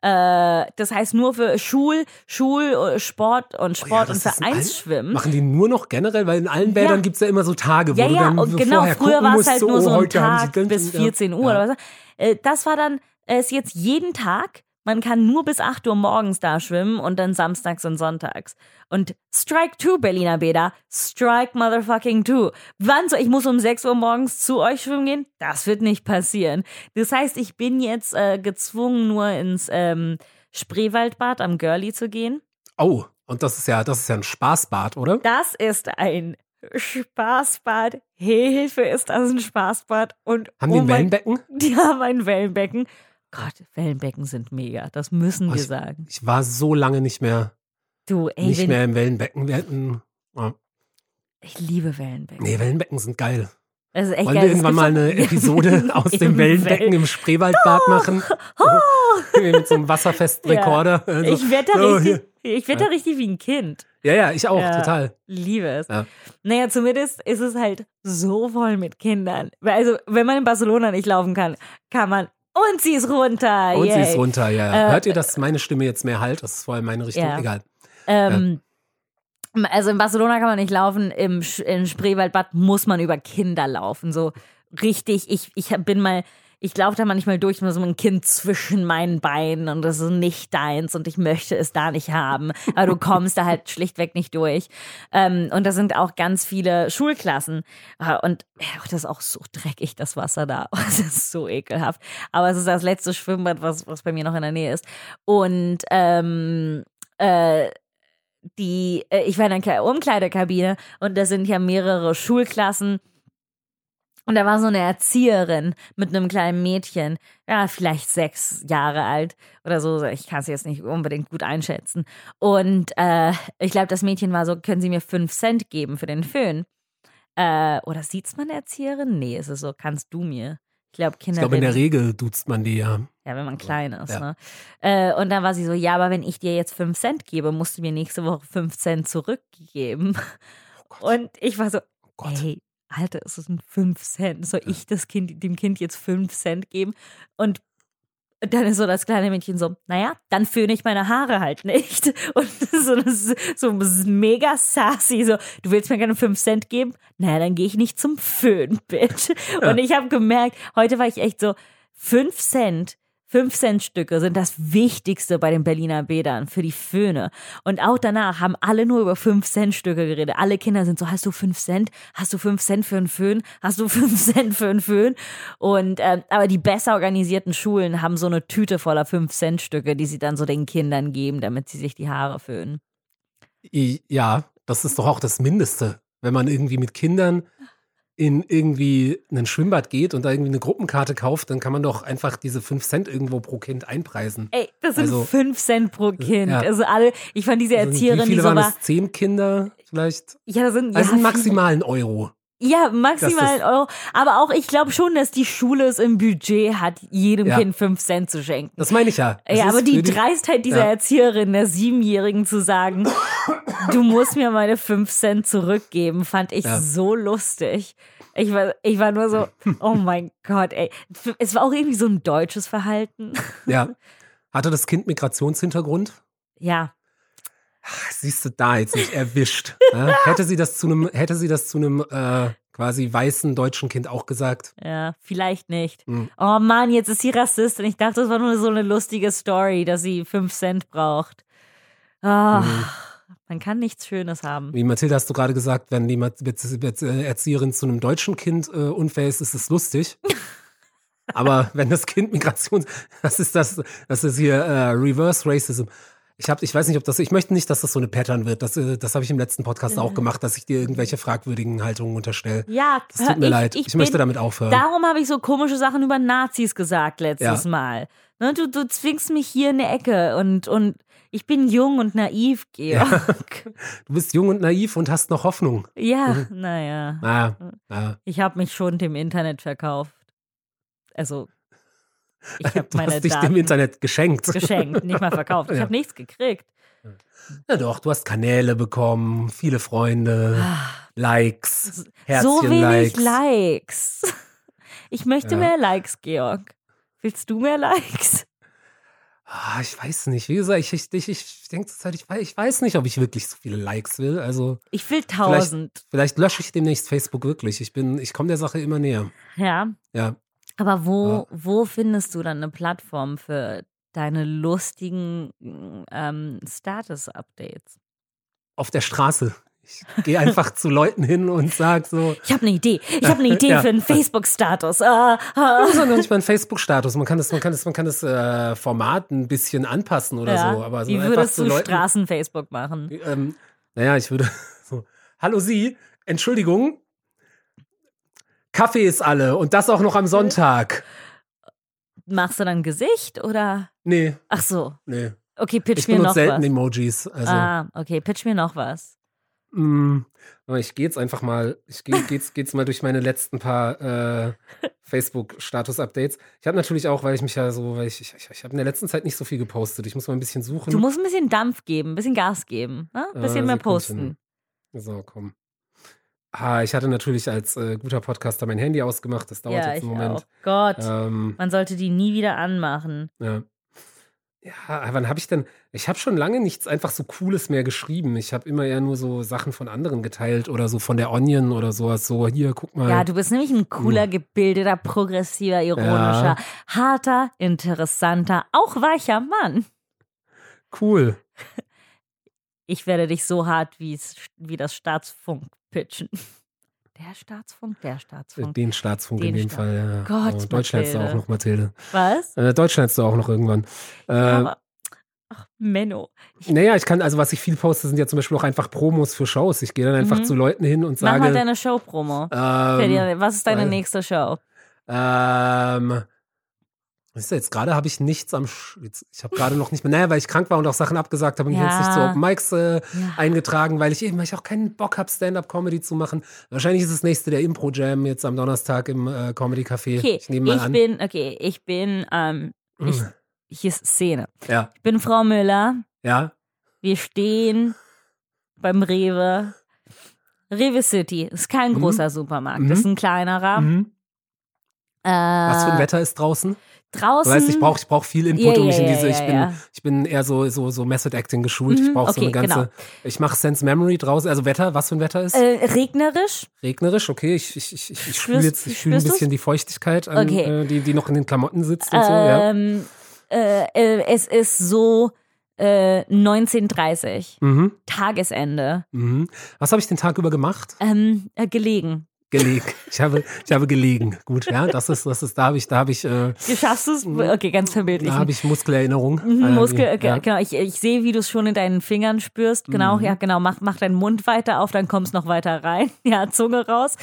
Äh, das heißt nur für Schul, Schul, Sport und Oh ja, Sport und Vereinsschwimmen. Machen die nur noch generell, weil in allen Bädern Ja. gibt's ja immer so Tage, wo Ja, ja, dann und genau, früher war es halt so, nur oh, so ein heute haben sie Tag bis ja. 14 Uhr Ja. oder was. Äh, Das war dann, äh, ist jetzt jeden Tag. Man kann nur bis 8 Uhr morgens da schwimmen und dann samstags und sonntags. Und Strike 2, Berliner Bäder. Strike motherfucking 2. Wann so? Ich muss um 6 Uhr morgens zu euch schwimmen gehen? Das wird nicht passieren. Das heißt, ich bin jetzt äh, gezwungen, nur ins ähm, Spreewaldbad am Görli zu gehen. Oh, und das ist ja, das ist ja ein Spaßbad, oder? Das ist ein Spaßbad. Hilfe, ist das ein Spaßbad. Und Haben die oh ein mein- Wellenbecken? *laughs* Die haben ein Wellenbecken. Gott, Wellenbecken sind mega. Das müssen Oh, wir ich- sagen. Ich war so lange nicht mehr, Du, ey, nicht mehr im Wellenbecken. Wir hatten, oh, ich liebe Wellenbecken. nee, Wellenbecken sind geil. Das ist echt Wollen geil. wir irgendwann mal eine Episode *laughs* aus dem Wellenbecken Wellen- im Spreewaldbad machen? *laughs* Mit so einem wasserfesten *laughs* Ja. Rekorder. Also, Ich werde da, so, richtig, ich werd da richtig wie ein Kind. Ja, ja, ich auch, Ja. total. Liebe es. Ja. Naja, zumindest ist es halt so voll mit Kindern. Also, wenn man in Barcelona nicht laufen kann, kann man. Und sie ist runter. Und sie yay. ist runter, ja. ja. Äh, Hört ihr, dass meine Stimme jetzt mehr halt? Das ist voll in meine Richtung. Ja. Egal. Ähm, Also in Barcelona kann man nicht laufen, im, im Spreewaldbad muss man über Kinder laufen. So richtig, ich, ich bin mal, ich laufe da manchmal durch mit so einem Kind zwischen meinen Beinen und das ist nicht deins und ich möchte es da nicht haben. Aber du kommst da halt schlichtweg nicht durch. Ähm, und da sind auch ganz viele Schulklassen. Ah, Und das ist auch so dreckig, das Wasser da. *laughs* Das ist so ekelhaft. Aber es ist das letzte Schwimmbad, was, was bei mir noch in der Nähe ist. Und ähm, äh, die, äh, ich war in einer Umkleidekabine und da sind ja mehrere Schulklassen. Und da war so eine Erzieherin mit einem kleinen Mädchen, ja, vielleicht sechs Jahre alt oder so. Ich kann es jetzt nicht unbedingt gut einschätzen. Und äh, ich glaube, das Mädchen war so, können Sie mir fünf Cent geben für den Föhn? Äh, oder sieht's man Erzieherin? Nee, es ist so, kannst du mir? Ich glaube, Ich Kinder. glaube, in der Regel duzt man die ja. ja, wenn man klein ist. Ja. Ne? Äh, und dann war sie so, ja, aber wenn ich dir jetzt 5 Cent gebe, musst du mir nächste Woche 5 Cent zurückgeben. Und ich war so, Oh Gott. Alter, es sind 5 Cent. Soll ich das kind, dem Kind jetzt 5 Cent geben? Und dann ist so das kleine Mädchen so, naja, dann föhne ich meine Haare halt nicht. *laughs* Und so, ist so mega sassy, so, du willst mir gerne 5 Cent geben? Naja, dann gehe ich nicht zum Föhn, *laughs* Bitch. Und ich habe gemerkt, heute war ich echt so, 5 Cent, 5 Cent Stücke sind das Wichtigste bei den Berliner Bädern für die Föhne. Und auch danach haben alle nur über 5 Cent Stücke geredet. Alle Kinder sind so, hast du 5 Cent? Hast du 5 Cent für einen Föhn? Hast du *laughs* 5 Cent für einen Föhn? Und, ähm, aber die besser organisierten Schulen haben so eine Tüte voller 5 Cent Stücke, die sie dann so den Kindern geben, damit sie sich die Haare föhnen. Ja, das ist doch auch das Mindeste. Wenn man irgendwie mit Kindern in irgendwie ein Schwimmbad geht und da irgendwie eine Gruppenkarte kauft, dann kann man doch einfach diese 5 Cent irgendwo pro Kind einpreisen. Ey, das sind Also- 5 Cent pro Kind. Ja. Also alle, ich fand diese Also, Erzieherin, Wie viele die so waren war, es? Zehn Kinder vielleicht? ja, das sind, Also ja, einen viele- maximalen Euro. Ja, maximal Euro. Aber auch, ich glaube schon, dass die Schule es im Budget hat, jedem Ja. Kind 5 Cent zu schenken. Das meine ich ja. Das ja, aber die für Dreistheit dieser Ja. Erzieherin, der Siebenjährigen zu sagen, *coughs* du musst mir meine 5 Cent zurückgeben, fand ich Ja. so lustig. Ich war, ich war nur so, *laughs* oh mein Gott, ey. Es war auch irgendwie so ein deutsches Verhalten. Ja. *laughs* Hatte das Kind Migrationshintergrund? Ja, Siehst du da jetzt nicht erwischt. Ja? *laughs* Hätte sie das zu einem, hätte sie das zu einem äh, quasi weißen deutschen Kind auch gesagt? ja, vielleicht nicht. Hm. Oh Mann, jetzt ist sie Rassistin. Ich dachte, das war nur so eine lustige Story, dass sie 5 Cent braucht. Ah, Mhm. Man kann nichts Schönes haben. Wie Mathilda hast du gerade gesagt, wenn die äh, Erzieherin zu einem deutschen Kind äh, unfair ist, ist es lustig. *laughs* Aber wenn das Kind Migration, das *laughs* ist das, das ist hier äh, Reverse Racism. Ich habe, ich weiß nicht, ob das, ich möchte nicht, dass das so eine Pattern wird. Das, äh, das habe ich im letzten Podcast auch gemacht, dass ich dir irgendwelche fragwürdigen Haltungen unterstelle. Ja, Das tut mir ich, leid. Ich, Ich, möchte bin, damit aufhören. Darum habe ich so komische Sachen über Nazis gesagt letztes Ja. Mal. Ne, du, du zwingst mich hier in eine Ecke und, und ich bin jung und naiv, Georg. *laughs* Du bist jung und naiv und hast noch Hoffnung. Ja, Mhm. naja. Ah, ah. Ich habe mich schon dem Internet verkauft. Also, ich habe *laughs* Du meine hast dich Daten dem Internet geschenkt. geschenkt, nicht mal verkauft. Ich Ja. habe nichts gekriegt. Ja doch, du hast Kanäle bekommen, viele Freunde, Likes, Ah. so wenig Herzchen-Likes. Likes. *laughs* Ich möchte Ja. mehr Likes, Georg. Willst du mehr Likes? Ah, ich weiß nicht. Wie gesagt, ich, ich, ich, ich denke zurzeit, ich weiß, ich weiß nicht, ob ich wirklich so viele Likes will. Also Ich will tausend. vielleicht lösche ich demnächst Facebook wirklich. Ich bin, ich komme der Sache immer näher. Ja. Ja. Aber wo, wo findest du dann eine Plattform für deine lustigen ähm, Status-Updates? Auf der Straße. Ich gehe einfach zu Leuten hin und sage so, Ich habe eine Idee. Ich habe eine *laughs* Idee Ja. für einen Facebook-Status. Ah, ah. Das ist noch nicht mal ein Facebook-Status. Man kann das, man kann das, man kann das äh, Format ein bisschen anpassen oder Ja. so. Aber so Wie würdest zu du Straßen-Facebook machen? Ähm, naja, ich würde *laughs* so. Hallo Sie, Entschuldigung. Kaffee ist alle und das auch noch am Sonntag. Machst du dann Gesicht oder? Nee, Ach so. nee. Okay, pitch Ich mir noch benutze selten was. Emojis. Also, Ah, okay, pitch mir noch was. aber ich gehe jetzt einfach mal, ich gehe geht's, *laughs* geht's mal durch meine letzten paar äh, Facebook-Status-Updates. Ich habe natürlich auch, weil ich mich ja so, weil ich, ich, ich, ich habe in der letzten Zeit nicht so viel gepostet. Ich muss mal ein bisschen suchen. Du musst ein bisschen Dampf geben, ein bisschen Gas geben, ne? ein bisschen Äh, mehr posten. So, komm. Ah, ich hatte natürlich als äh, guter Podcaster mein Handy ausgemacht. Das dauert Ja, jetzt einen Moment. auch. Gott, Ähm, man sollte die nie wieder anmachen. ja. Ja, wann habe ich denn? Ich habe schon lange nichts einfach so Cooles mehr geschrieben. Ich habe immer eher nur so Sachen von anderen geteilt oder so von der Onion oder sowas. So, hier, guck mal. Ja, du bist nämlich ein cooler, gebildeter, progressiver, ironischer, harter, interessanter, auch weicher Mann. cool. *laughs* Ich werde dich so hart wie das Staatsfunk pitchen. *laughs* Der Staatsfunk, der Staatsfunk. Den Staatsfunk Den in dem Staat- Fall. Ja. Gott, oh, Deutschland du auch noch, Mathilde. Was? Äh, Deutschland du auch noch irgendwann. Äh, Aber, ach, Menno. naja, ich kann, also was ich viel poste, sind ja zum Beispiel auch einfach Promos für Shows. Ich gehe dann einfach Mhm. zu Leuten hin und Mach sage. mal deine Show-Promo. ähm, Was ist deine weil- nächste Show? Ähm, weißt du, jetzt gerade habe ich nichts am. Sch jetzt, ich habe gerade noch nicht mehr. Naja, weil ich krank war und auch Sachen abgesagt habe und Ja. jetzt nicht zu Open Mics äh, Ja. eingetragen, weil ich eben, weil ich auch keinen Bock habe, Stand-up-Comedy zu machen. Wahrscheinlich ist das nächste der Impro-Jam jetzt am Donnerstag im äh, Comedy-Café. Okay, ich nehme mal ich an. bin, okay, ich bin, ähm, ich, Mm, hier ist Szene. ja, Ich bin Frau Müller. ja. Wir stehen beim Rewe. Rewe City ist kein Mhm. großer Supermarkt, Mhm. das ist ein kleinerer. Mhm. Äh, Was für ein Wetter ist draußen? Du Draußen. weißt, ich brauche ich brauch viel Input, Ja, um mich in diese. ich, ja, bin, ja. ich bin eher so, so, so Method Acting geschult. ich Mhm, brauche so eine okay, ganze. genau. Ich mache Sense Memory draußen. Also Wetter, was für ein Wetter ist? äh, regnerisch. Regnerisch, okay. Ich, ich, ich, ich, ich fühle jetzt, ich fühle ein bisschen die Feuchtigkeit, an, Okay. äh, die, die noch in den Klamotten sitzt und so. Ja. Ähm, äh, äh, es ist so äh, 19.30 Mhm, Tagesende. mhm. Was habe ich den Tag über gemacht? Ähm, äh, gelegen. Gelegen. Ich habe, ich habe gelegen. Gut, ja, das ist, das ist, da habe ich, da habe ich, äh, Schaffst du es? Okay, ganz verbildlich. da habe ich Muskelerinnerung. Mhm, Äh, Muskel, ja. okay, genau. Ich, ich sehe, wie du es schon in deinen Fingern spürst. Genau, Mhm. ja, genau. Mach, mach deinen Mund weiter auf, dann kommst noch weiter rein. *laughs* Ja, Zunge raus.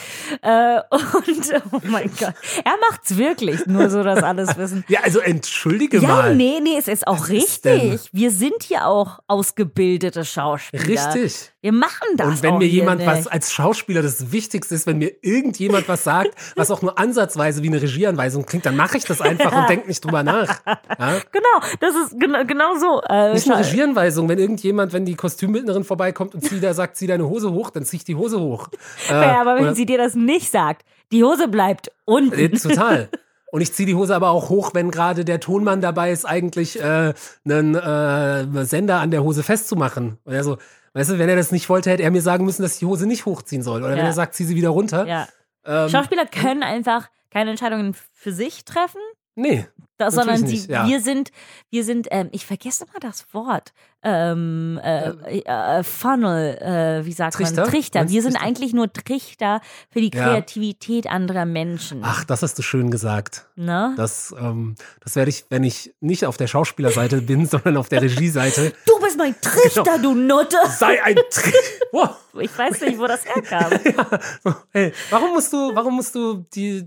Äh, und, oh mein Gott. Er macht's wirklich, nur so, dass alles *laughs* wissen. Ja, also entschuldige Ja, mal. nee, nee, es ist auch Was ist richtig. Wir sind hier auch ausgebildete Schauspieler. Richtig. Wir machen das Und wenn mir jemand nicht. was als Schauspieler das Wichtigste ist, wenn mir irgendjemand was sagt, was auch nur ansatzweise wie eine Regieanweisung klingt, dann mache ich das einfach und denke nicht drüber nach. Ja? Genau, das ist genau, genau so. Äh, Nicht eine Regieanweisung, wenn irgendjemand, wenn die Kostümbildnerin vorbeikommt und zieh da sagt, zieh deine Hose hoch, dann zieh ich die Hose hoch. *laughs* Äh, ja, aber wenn oder- sie dir das nicht sagt, die Hose bleibt unten. Äh, total. *laughs* Und ich ziehe die Hose aber auch hoch, wenn gerade der Tonmann dabei ist, eigentlich äh, einen äh, Sender an der Hose festzumachen. Und er so, weißt du, wenn er das nicht wollte, hätte er mir sagen müssen, dass ich die Hose nicht hochziehen soll. Oder wenn Ja. er sagt, zieh sie wieder runter. Ja. Ähm, Schauspieler können einfach keine Entscheidungen für sich treffen, nee. da, sondern nicht, ja. wir sind, wir sind, ähm, ich vergesse immer das Wort, ähm, äh, äh, Funnel, äh, wie sagt Trichter? man, Trichter. Meinst Wir sind Trichter? eigentlich nur Trichter für die Ja. Kreativität anderer Menschen. Ach, das hast du schön gesagt. Ne? Das, ähm, das werde ich, wenn ich nicht auf der Schauspielerseite bin, *laughs* sondern auf der Regieseite. Du bist mein Trichter, Genau. du Nutte. Sei ein Tri *laughs* wow. Ich weiß nicht, wo das herkam. *laughs* ja. hey, warum musst du, warum musst du die,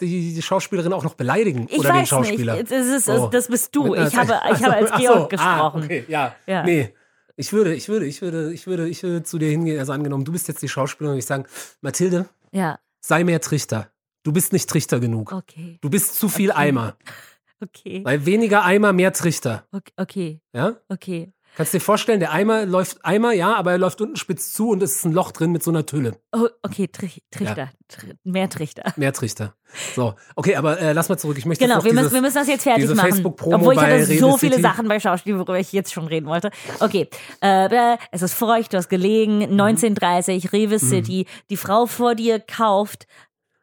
die, Schauspielerin auch noch beleidigen Ich oder den Schauspieler? nicht. Es ist, Oh. Das bist du. Ich habe, ich habe als *laughs* Georg so, gesprochen. Ah, okay, ja. Ja. Nee. Ich würde, ich würde, ich würde, ich würde, ich würde zu dir hingehen, also angenommen, du bist jetzt die Schauspielerin und ich sagen, Mathilde, Ja, sei mehr Trichter. Du bist nicht Trichter genug. okay, Du bist zu viel Eimer. *laughs* okay, Weil weniger Eimer, mehr Trichter. okay, okay, Ja? okay. Kannst du dir vorstellen, der Eimer läuft Eimer, ja, aber er läuft unten spitz zu und es ist ein Loch drin mit so einer Tülle. Oh, okay, Trich, Trichter. Tr mehr Trichter. Mehr Trichter. So, okay, aber äh, lass mal zurück. Ich möchte Genau, wir dieses, müssen, wir müssen das jetzt fertig machen. Facebook-Promo Obwohl ich hatte so viele City. Sachen bei Schauspiel, worüber ich jetzt schon reden wollte. Okay, äh, es ist feucht, du hast gelegen, Mhm. 1930, Rewe City. Die Frau vor dir kauft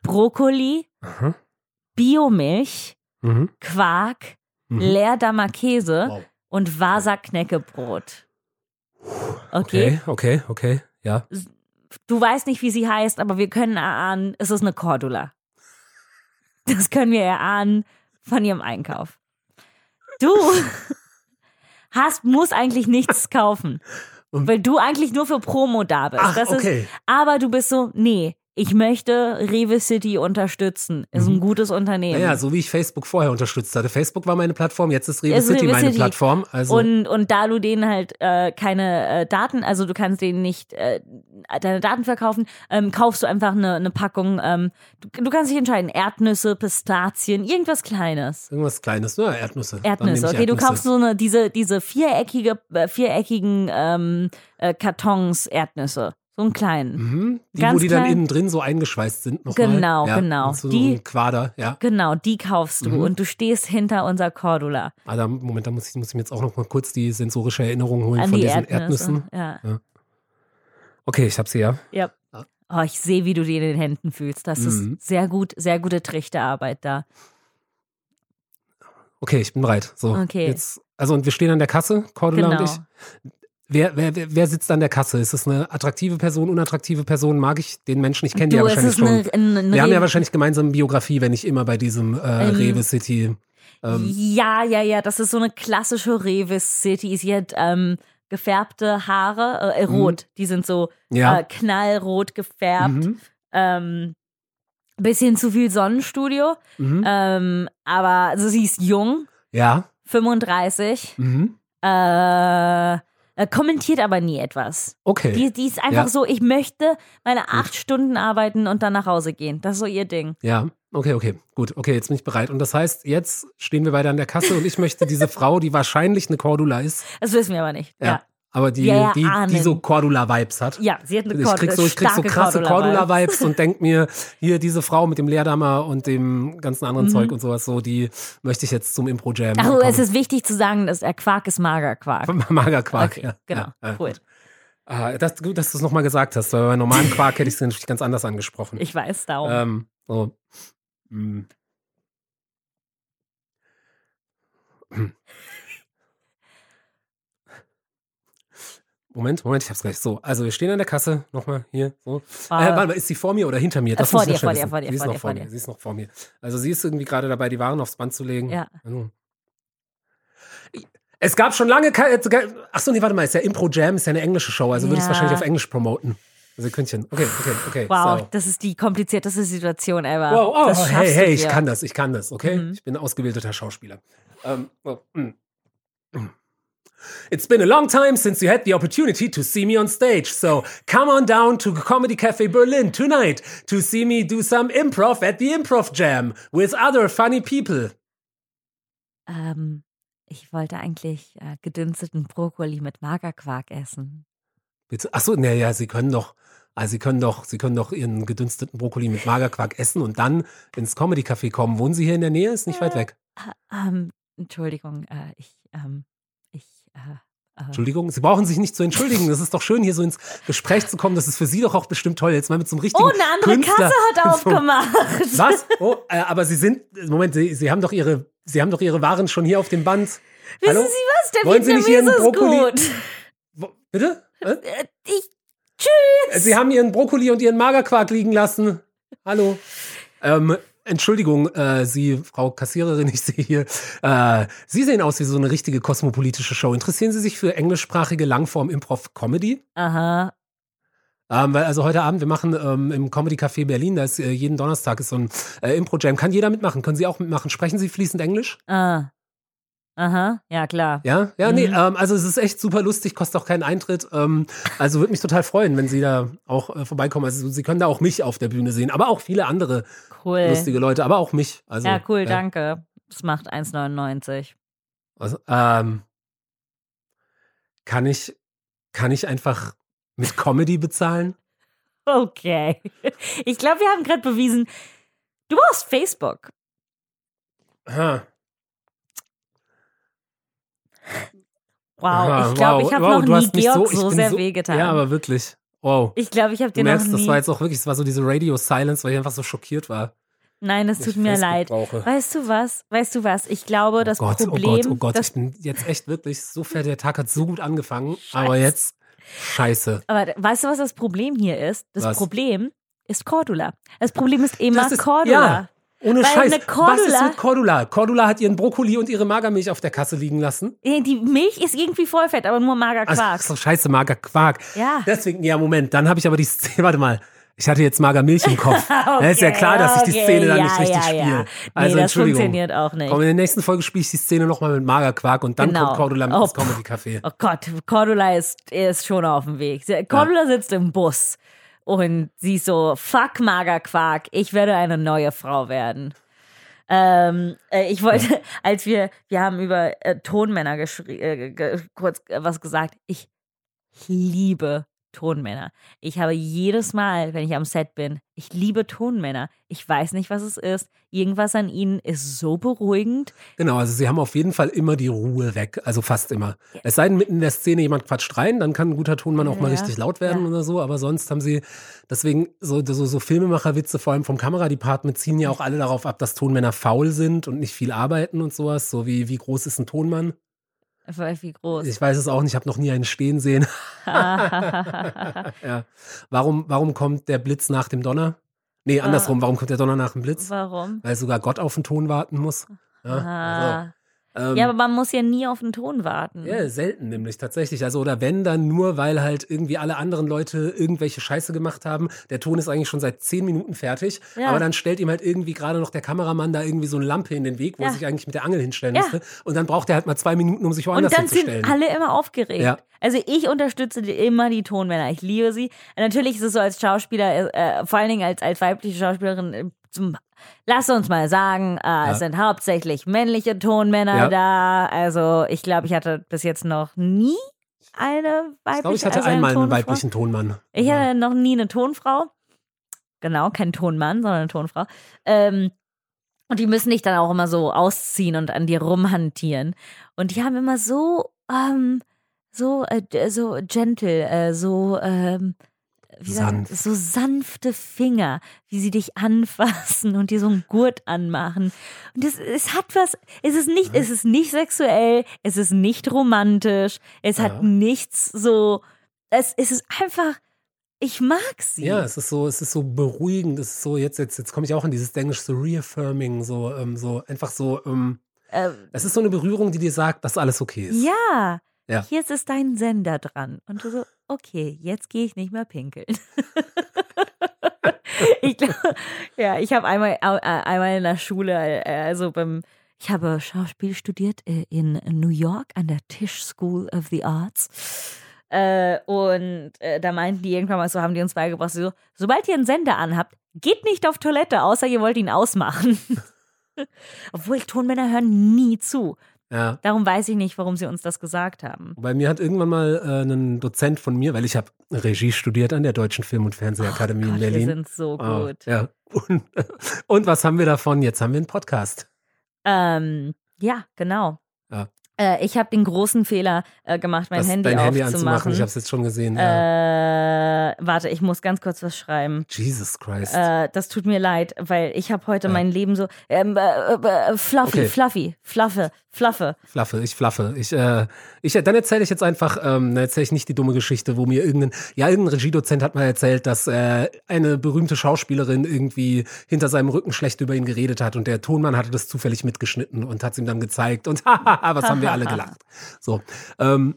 Brokkoli, Aha. Biomilch, Mhm. Quark, Mhm. Leerdammer Käse Wow. Und Vasa Knäckebrot. Okay, Okay. okay, okay, ja. Du weißt nicht, wie sie heißt, aber wir können erahnen, es ist eine Cordula. Das können wir erahnen von ihrem Einkauf. Du *laughs* hast, musst eigentlich nichts kaufen, weil du eigentlich nur für Promo da bist. Ach, okay. ist, aber du bist so, nee, ich möchte Rewe City unterstützen. Ist ein gutes Unternehmen. Naja, so wie ich Facebook vorher unterstützt hatte. Facebook war meine Plattform, jetzt ist Rewe Ist City Rewe meine City. Plattform. Also Und, und da du denen halt äh, keine äh, Daten, also du kannst denen nicht äh, deine Daten verkaufen, ähm, kaufst du einfach eine, eine Packung. Ähm, du, du kannst dich entscheiden, Erdnüsse, Pistazien, irgendwas Kleines. irgendwas Kleines, ne? Erdnüsse. Erdnüsse, okay, du Erdnüsse. kaufst so eine, diese, diese viereckige, äh, viereckigen ähm, äh, Kartons Erdnüsse. So einen kleinen. Mhm. Die, Ganz wo die dann klein. innen drin so eingeschweißt sind noch Genau, ja, genau. So Die- ein Quader, ja. Genau, die kaufst du Mhm. und du stehst hinter unser Cordula. Ah, da, Moment, da muss ich, muss ich mir jetzt auch noch mal kurz die sensorische Erinnerung holen An von die diesen Erdnüsse. Erdnüssen. Ja. Okay, ich hab sie ja. Ja. Ja. Oh, ich sehe, wie du die in den Händen fühlst. Das Mhm. ist sehr gut, sehr gute Trichterarbeit da. Okay, ich bin bereit. So, Okay. jetzt, also und wir stehen an der Kasse, Cordula Genau. und ich. Wer, wer, wer, sitzt an der Kasse? Ist es eine attraktive Person, unattraktive Person? Mag ich den Menschen? Ich kenne die ja wahrscheinlich schon. eine, eine, eine wir haben ja wahrscheinlich gemeinsame Biografie, wenn ich immer bei diesem äh, Ähm, Rewe City. Ähm, Ja, ja, ja, das ist so eine klassische Rewe City. Sie hat ähm, gefärbte Haare, äh, rot. Die sind so Mhm. ja. äh, knallrot gefärbt. Mhm. Ähm, bisschen zu viel Sonnenstudio. Mhm. Ähm, aber also sie ist jung, ja. 35. Mhm. Äh, äh, kommentiert aber nie etwas. Okay. Die, die ist einfach Ja. so, ich möchte meine acht Stunden arbeiten und dann nach Hause gehen. Das ist so ihr Ding. Ja, okay, okay, gut, okay, jetzt bin ich bereit. Und das heißt, jetzt stehen wir beide an der Kasse und ich möchte diese Frau, die wahrscheinlich eine Cordula ist, Das wissen wir aber nicht. ja, Ja. Aber die, Wir die, die so Cordula-Vibes hat. Ja, sie hat eine Ich krieg so, ich krieg so krasse Cordula-Vibes. Und denk mir, hier diese Frau mit dem Leerdammer und dem ganzen anderen Mhm. Zeug und sowas, so, die möchte ich jetzt zum Impro-Jam. Bekommen. es ist wichtig zu sagen, dass er Quark ist Magerquark. *laughs* Magerquark, Okay, ja. genau, Ja, ja, cool. gut. Ah, das, gut, dass du es nochmal gesagt hast, weil bei normalen Quark hätte ich es natürlich ganz anders angesprochen. Ich weiß darum. Ähm, so. Hm. Moment, Moment, ich hab's gleich. So, also wir stehen an der Kasse, nochmal hier, so. Wow. Äh, warte mal, ist sie vor mir oder hinter mir? Das Äh, vor dir, vor dir, vor dir, Sie ist vor noch dir, vor vor mir, dir. sie ist noch vor mir. Also sie ist irgendwie gerade dabei, die Waren aufs Band zu legen. Ja. Also. Es gab schon lange keine. Achso, nee, warte mal, ist ja Impro Jam, ist ja eine englische Show, also würde ich es Ja. wahrscheinlich auf Englisch promoten. Sekündchen. Okay, okay, okay. wow, So. das ist die komplizierteste Situation ever. Wow, oh, hey, hey, ich kann das, ich kann das, okay? Mhm. Ich bin ausgebildeter Schauspieler. Ähm, oh, mm. It's been a long time since you had the opportunity to see me on stage, so come on down to Comedy Cafe Berlin tonight to see me do some improv at the Improv Jam with other funny people. Ähm, ich wollte eigentlich äh, gedünsteten Brokkoli mit Magerquark essen. Bitte. Achso, naja, Sie können doch, also Sie können doch, Sie können doch Ihren gedünsteten Brokkoli mit Magerquark essen und dann ins Comedy Café kommen. Wohnen Sie hier in der Nähe? Ist nicht weit weg. Ähm, Entschuldigung, äh, ich, ähm, äh, äh, Entschuldigung, Sie brauchen sich nicht zu entschuldigen. Das ist doch schön, hier so ins Gespräch zu kommen. Das ist für Sie doch auch bestimmt toll. Jetzt mal mit so einem richtigen Oh, eine andere Künstler. Kasse hat *laughs* So- aufgemacht. Was? Oh, äh, aber Sie sind, Moment, Sie, Sie haben doch Ihre, Sie haben doch Ihre Waren schon hier auf dem Band. Wissen Hallo? Sie was? Der Wollen Sie nicht Ihren Brokkoli- gut. Wo, bitte? Äh, Ich, tschüss. Sie haben Ihren Brokkoli und Ihren Magerquark liegen lassen. Hallo. Ähm, Entschuldigung, äh, Sie, Frau Kassiererin, *laughs* ich sehe hier, äh, Sie sehen aus wie so eine richtige kosmopolitische Show. Interessieren Sie sich für englischsprachige Langform-Improv-Comedy? Aha. Ähm, weil also heute Abend, wir machen ähm, im Comedy Café Berlin, da ist äh, jeden Donnerstag ist so ein äh, Impro-Jam. Kann jeder mitmachen? Können Sie auch mitmachen? Sprechen Sie fließend Englisch? Ah. Aha. Ja, klar. Ja? Ja, nee, Mhm. ähm, also es ist echt super lustig, kostet auch keinen Eintritt. Ähm, also würde mich total freuen, wenn Sie da auch äh, vorbeikommen. Also Sie können da auch mich auf der Bühne sehen, aber auch viele andere Cool. lustige Leute, aber auch mich. Also, ja, cool, danke. Das macht 1,99. Also, ähm, kann ich, kann ich einfach mit Comedy bezahlen? Okay. Ich glaube, wir haben gerade bewiesen, du brauchst Facebook. Ha. Wow, Aha, ich glaube, wow, ich habe wow, noch nie Georg so, bin sehr so, wehgetan. Ja, aber wirklich. Wow. ich glaube, ich habe dir noch merkst, nie. das war jetzt auch wirklich, das war so diese Radio Silence, weil ich einfach so schockiert war. Nein, das tut mir Facebook leid. Brauche. Weißt du was? Weißt du was? Ich glaube, das oh Gott, Problem, oh Gott, oh Gott, ich bin jetzt echt wirklich so fair, der Tag hat so gut angefangen, aber jetzt scheiße. Aber weißt du, was das Problem hier ist? Das Was? Problem ist Cordula. Das Problem ist immer ist- Cordula. ja. Ohne Weil Scheiß. eine Was ist Cordula- mit Cordula? Cordula hat ihren Brokkoli und ihre Magermilch auf der Kasse liegen lassen. Die Milch ist irgendwie voll fett, aber nur mager Also, Quark. so scheiße, mager Quark. Ja. Deswegen, ja, Moment, dann habe ich aber die Szene, warte mal. Ich hatte jetzt Magermilch im Kopf. *laughs* Da ist ja klar, dass ich die okay, Szene dann ja, nicht richtig ja, ja. spiele. Nee, Also das Entschuldigung. funktioniert auch nicht. Komm, in der nächsten Folge spiele ich die Szene nochmal mit Magerquark und dann Genau. kommt Cordula mit Oh, ins Comedy Café. Oh Gott, Cordula ist, ist schon auf dem Weg. Cordula sitzt im Bus und sie ist so, fuck Magerquark, ich werde eine neue Frau werden. Ähm, äh, ich wollte, *laughs* als wir, wir haben über äh, Tonmänner äh, kurz was gesagt. Ich liebe Tonmänner. Ich habe jedes Mal, wenn ich am Set bin, ich liebe Tonmänner. Ich weiß nicht, was es ist. Irgendwas an ihnen ist so beruhigend. Genau, also sie haben auf jeden Fall immer die Ruhe weg, also fast immer. Es sei denn, mitten in der Szene jemand quatscht rein, dann kann ein guter Tonmann auch mal Ja, richtig laut werden ja. oder so, aber sonst haben sie, deswegen so, so, so Filmemacherwitze, vor allem vom Kameradepartment, ziehen ja auch alle darauf ab, dass Tonmänner faul sind und nicht viel arbeiten und sowas, so wie, wie groß ist ein Tonmann? Wie groß. Ich weiß es auch nicht, ich habe noch nie einen stehen sehen. *laughs* ja. Warum, warum kommt der Blitz nach dem Donner? Nee, andersrum, warum kommt der Donner nach dem Blitz? Warum? Weil sogar Gott auf den Ton warten muss. Ja, Ah. also, ähm, ja, aber man muss ja nie auf den Ton warten. Ja, selten nämlich tatsächlich. Also, oder wenn, dann nur, weil halt irgendwie alle anderen Leute irgendwelche Scheiße gemacht haben. Der Ton ist eigentlich schon seit zehn Minuten fertig. Ja. Aber dann stellt ihm halt irgendwie gerade noch der Kameramann da irgendwie so eine Lampe in den Weg, wo Ja. er sich eigentlich mit der Angel hinstellen Ja. müsste. Und dann braucht er halt mal zwei Minuten, um sich Und woanders dann sind hinzustellen. alle immer aufgeregt. Also ich unterstütze immer die Tonmänner. Ich liebe sie. Natürlich ist es so als Schauspieler, äh, vor allen Dingen als, als weibliche Schauspielerin, äh, zum, lass uns mal sagen, äh, es sind hauptsächlich männliche Tonmänner Ja. da. Also ich glaube, ich hatte bis jetzt noch nie eine weibliche ich glaube, ich hatte also einmal einen weiblichen Tonmann. Ich Ja. hatte noch nie eine Tonfrau. Genau, kein Tonmann, sondern eine Tonfrau. Ähm, und die müssen dich dann auch immer so ausziehen und an dir rumhantieren. Und die haben immer so, ähm, so, äh, so gentle, äh, so, ähm, Sanft. so sanfte Finger, wie sie dich anfassen und dir so einen Gurt anmachen. Und es, es hat was, es ist nicht, es ist nicht sexuell, es ist nicht romantisch, es Ja. hat nichts so, es, es ist einfach, ich mag sie. Ja, es ist so, es ist so beruhigend, es ist so, jetzt, jetzt, jetzt komme ich auch in dieses Englisch, so reaffirming, so, ähm, so, einfach so, ähm, Äh, es ist so eine Berührung, die dir sagt, dass alles okay ist. ja. Ja. Hier ist dein Sender dran. Und du so, okay, jetzt gehe ich nicht mehr pinkeln. *laughs* ich glaube, ja, ich habe einmal, äh, einmal in der Schule, äh, also beim, ich habe Schauspiel studiert äh, in New York an der Tisch School of the Arts. Und da meinten die irgendwann mal so, haben die uns beigebracht, so, sobald ihr einen Sender anhabt, geht nicht auf Toilette, außer ihr wollt ihn ausmachen. *laughs* Obwohl Tonmänner hören nie zu. Ja. Darum weiß ich nicht, warum sie uns das gesagt haben. Bei mir hat irgendwann mal äh, ein Dozent von mir, weil ich habe Regie studiert an der Deutschen Film- und Fernsehakademie in Gott, Berlin. wir sind so Ah, gut. ja. Und, *laughs* und was haben wir davon? Jetzt haben wir einen Podcast. Ähm, ja, genau. Ja. Äh, ich habe den großen Fehler äh, gemacht, mein Das- Handy dein Handy aufzumachen. anzumachen. Ich habe es jetzt schon gesehen. ja. äh, warte, ich muss ganz kurz was schreiben. Jesus Christ. Äh, das tut mir leid, weil ich habe heute Ja. mein Leben so ähm, äh, äh, fluffy, Okay. fluffy, fluffe, fluffe. Flaffe, ich flaffe. Ich, ich, dann erzähle ich jetzt einfach, ähm, dann erzähle ich nicht die dumme Geschichte, wo mir irgendein, ja, irgendein Regiedozent hat mal erzählt, dass eine berühmte Schauspielerin irgendwie hinter seinem Rücken schlecht über ihn geredet hat und der Tonmann hatte das zufällig mitgeschnitten und hat es ihm dann gezeigt und *laughs* hahaha, was haben wir alle gelacht. So. Ähm,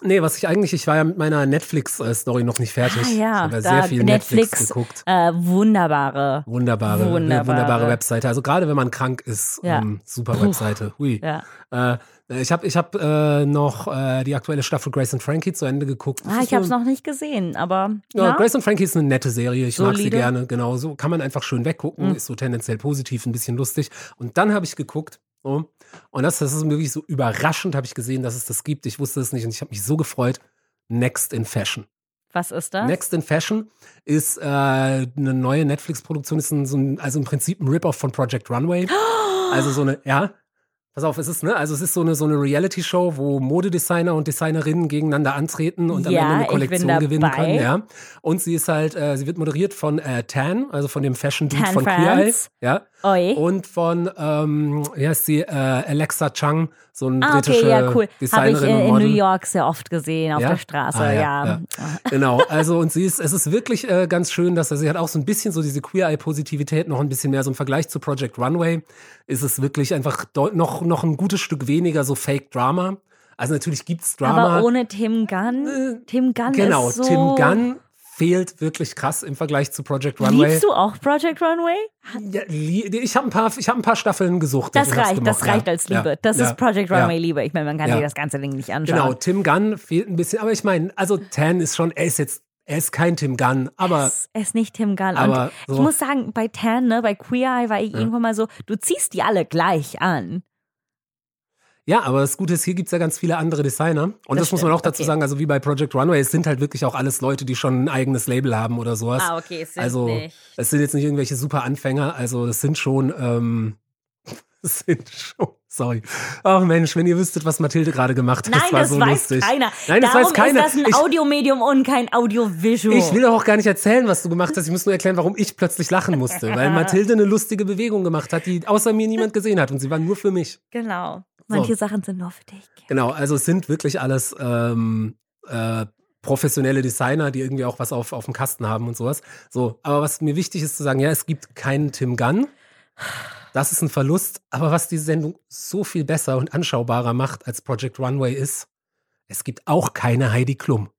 Nee, was ich eigentlich, ich war ja mit meiner Netflix-Story noch nicht fertig. Ah, ja, ich habe ja sehr viel Netflix, Netflix, geguckt. Äh, wunderbare. Wunderbare, Wunderbare. wunderbare, wunderbare Webseite. Also gerade wenn man krank ist, Ja. ähm, super Puh. Webseite. Hui. Ja. Äh, ich habe ich hab, äh, noch äh, die aktuelle Staffel Grace and Frankie zu Ende geguckt. Das Ah, ich habe es noch nicht gesehen, aber Ja, ja, Grace and Frankie ist eine nette Serie. Ich mag sie Solide. gerne. Genau, so kann man einfach schön weggucken. Mhm. Ist so tendenziell positiv, ein bisschen lustig. Und dann habe ich geguckt So. Und das, das ist wirklich so überraschend, habe ich gesehen, dass es das gibt. Ich wusste es nicht und ich habe mich so gefreut. Next in Fashion. Was ist das? Next in Fashion ist äh, eine neue Netflix-Produktion, ist ein, so ein, also im Prinzip ein Rip-Off von Project Runway. *gasps* Also so eine, ja, Pass auf, es ist, ne, also es ist so eine, so eine Reality-Show, wo Modedesigner und Designerinnen gegeneinander antreten und am Ja, Ende eine Kollektion gewinnen können, ja. Und sie ist halt, äh, sie wird moderiert von äh, Tan, also von dem Fashion Dude Tan von Queer Eye, France. ja. Oi. Und von, ähm, wie heißt sie, äh, Alexa Chang, so eine Ah, britische okay, ja, cool. Habe ich Designerin äh, in Model. New York sehr oft gesehen, auf Ja? der Straße, Ah, ja. ja, Genau, also und sie ist, es ist wirklich äh, ganz schön, dass sie hat auch so ein bisschen so diese Queer-Eye-Positivität, noch ein bisschen mehr so im Vergleich zu Project Runway, ist es wirklich einfach noch, noch ein gutes Stück weniger so Fake-Drama. Also natürlich gibt's Drama. Aber ohne Tim Gunn. Tim Gunn genau, ist so. Tim Gunn fehlt wirklich krass im Vergleich zu Project Runway. Liebst du auch Project Runway? Ja, ich habe ein paar, ich habe ein paar Staffeln gesucht. Das reicht, das reicht ja. als Liebe. Ja, Das ja, ist Project ja. Runway Liebe. Ich meine, man kann Ja. sich das ganze Ding nicht anschauen. Genau, Tim Gunn fehlt ein bisschen, aber ich meine, also Tan ist schon, er ist jetzt, er ist kein Tim Gunn, aber es ist nicht Tim Gunn. aber und ich so- muss sagen, bei Tan, ne, bei Queer Eye war ich irgendwann mal so, du ziehst die alle gleich an. Ja, aber das Gute ist, hier gibt's ja ganz viele andere Designer. Und das, Das muss man auch dazu okay. sagen, also wie bei Project Runway, es sind halt wirklich auch alles Leute, die schon ein eigenes Label haben oder sowas. Ah, okay, es sind also nicht. es sind jetzt nicht irgendwelche super Anfänger, also das sind schon, ähm, *laughs* das sind schon, sorry. Oh Mensch, wenn ihr wüsstet, was Mathilde gerade gemacht hat, Nein, das war das so weiß lustig. keiner. Nein, das Darum weiß keiner. ist das ein Audiomedium und kein Audiovisual. Ich will doch auch gar nicht erzählen, was du gemacht hast. Ich muss nur erklären, warum ich plötzlich lachen musste. Weil *laughs* Mathilde eine lustige Bewegung gemacht hat, die außer mir niemand gesehen hat. Und sie war nur für mich. Genau. Manche Sachen sind nur für dich. Genau, also es sind wirklich alles ähm, äh, professionelle Designer, die irgendwie auch was auf, auf dem Kasten haben und sowas. So, aber was mir wichtig ist zu sagen, ja, es gibt keinen Tim Gunn. Das ist ein Verlust. Aber was diese Sendung so viel besser und anschaubarer macht als Project Runway ist, es gibt auch keine Heidi Klum.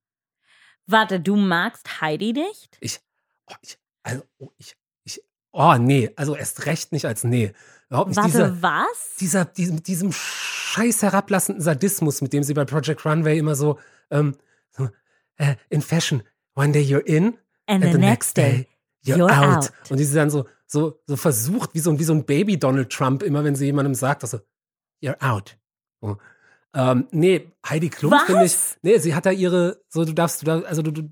Warte, du magst Heidi nicht? Ich, oh, ich, also, oh, ich, oh, nee, also erst recht nicht als nee. Überhaupt nicht. Warte, Dieser, was? dieser, diesem, diesem scheiß herablassenden Sadismus, mit dem sie bei Project Runway immer so, ähm, so äh, in Fashion, one day you're in, And, and the next day you're, you're out. out. Und die sie dann so, so, so versucht, wie so, ein- wie so ein Baby Donald Trump, immer wenn sie jemandem sagt, also, you're out. So. Ähm, nee, Heidi Klum finde ich, nee, sie hat da ihre, so, du darfst, du darfst, also du, du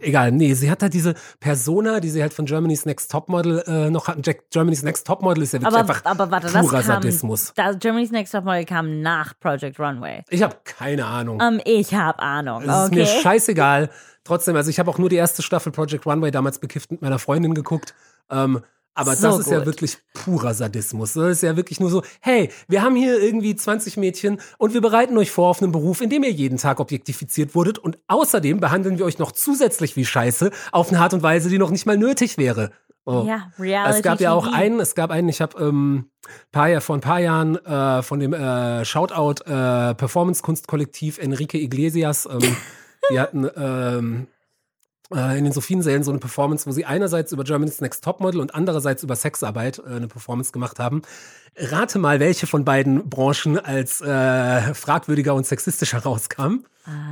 egal, nee, sie hat da diese Persona, die sie halt von Germany's Next Topmodel äh, noch hatten. Jack, Germany's Next Topmodel ist ja wirklich Aber, einfach aber warte, das purer kam, Sadismus. das Germany's Next Top Model kam nach Project Runway. Ich habe keine Ahnung. Ähm, ich habe Ahnung. Es ist okay. mir scheißegal. Trotzdem, also ich habe auch nur die erste Staffel Project Runway damals bekifft mit meiner Freundin geguckt. Ähm, aber So das ist ja gut. wirklich purer Sadismus. Das ist ja wirklich nur so, hey, wir haben hier irgendwie 20 Mädchen und wir bereiten euch vor auf einen Beruf, in dem ihr jeden Tag objektifiziert wurdet und außerdem behandeln wir euch noch zusätzlich wie Scheiße auf eine Art und Weise, die noch nicht mal nötig wäre. So. ja, Reality Es gab ja auch einen, es gab einen, ich habe ähm, paar, Jahr- vor ein paar Jahren äh, von dem äh, Shoutout äh, Performance-Kunstkollektiv Enrique Iglesias, ähm, *laughs* die hatten ähm, äh, in den Sophiensälen so eine Performance, wo sie einerseits über Germany's Next Topmodel und andererseits über Sexarbeit äh, eine Performance gemacht haben. Rate mal, welche von beiden Branchen als äh, fragwürdiger und sexistischer rauskam.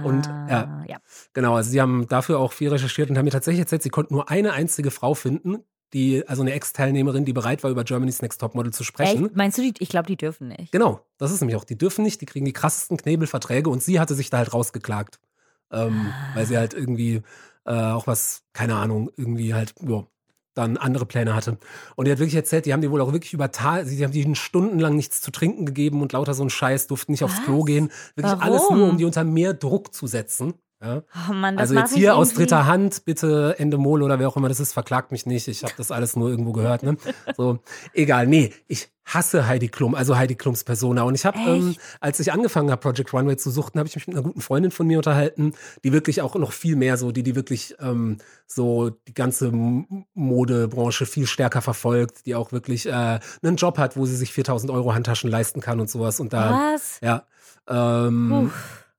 Und Ah, ja, ja. Genau, also sie haben dafür auch viel recherchiert und haben mir tatsächlich erzählt, sie konnten nur eine einzige Frau finden, die, also eine Ex-Teilnehmerin, die bereit war, über Germany's Next Topmodel zu sprechen. Echt? Meinst du, die, ich glaube, die dürfen nicht. Genau, das ist nämlich auch, die dürfen nicht, die kriegen die krassesten Knebelverträge und sie hatte sich da halt rausgeklagt. Ähm, Weil sie halt irgendwie äh, auch was, keine Ahnung, irgendwie halt, ja, dann andere Pläne hatte. Und die hat wirklich erzählt, die haben die wohl auch wirklich über Tage, sie haben denen stundenlang nichts zu trinken gegeben und lauter so ein Scheiß, durften nicht aufs Was? Klo gehen. Wirklich Warum? alles nur, um die unter mehr Druck zu setzen. Ja. Oh Mann, Also jetzt hier aus dritter Hand, bitte Endemol oder wer auch immer das ist, verklagt mich nicht. Ich habe das alles nur irgendwo gehört. Ne? So, egal. Nee, ich hasse Heidi Klum, also Heidi Klums Persona. Und ich habe, ähm, als ich angefangen habe, Project Runway zu suchten, habe ich mich mit einer guten Freundin von mir unterhalten, die wirklich auch noch viel mehr so, die die wirklich ähm, so die ganze Modebranche viel stärker verfolgt, die auch wirklich äh, einen Job hat, wo sie sich 4000 Euro Handtaschen leisten kann und sowas. Und da Was? ja. Ähm,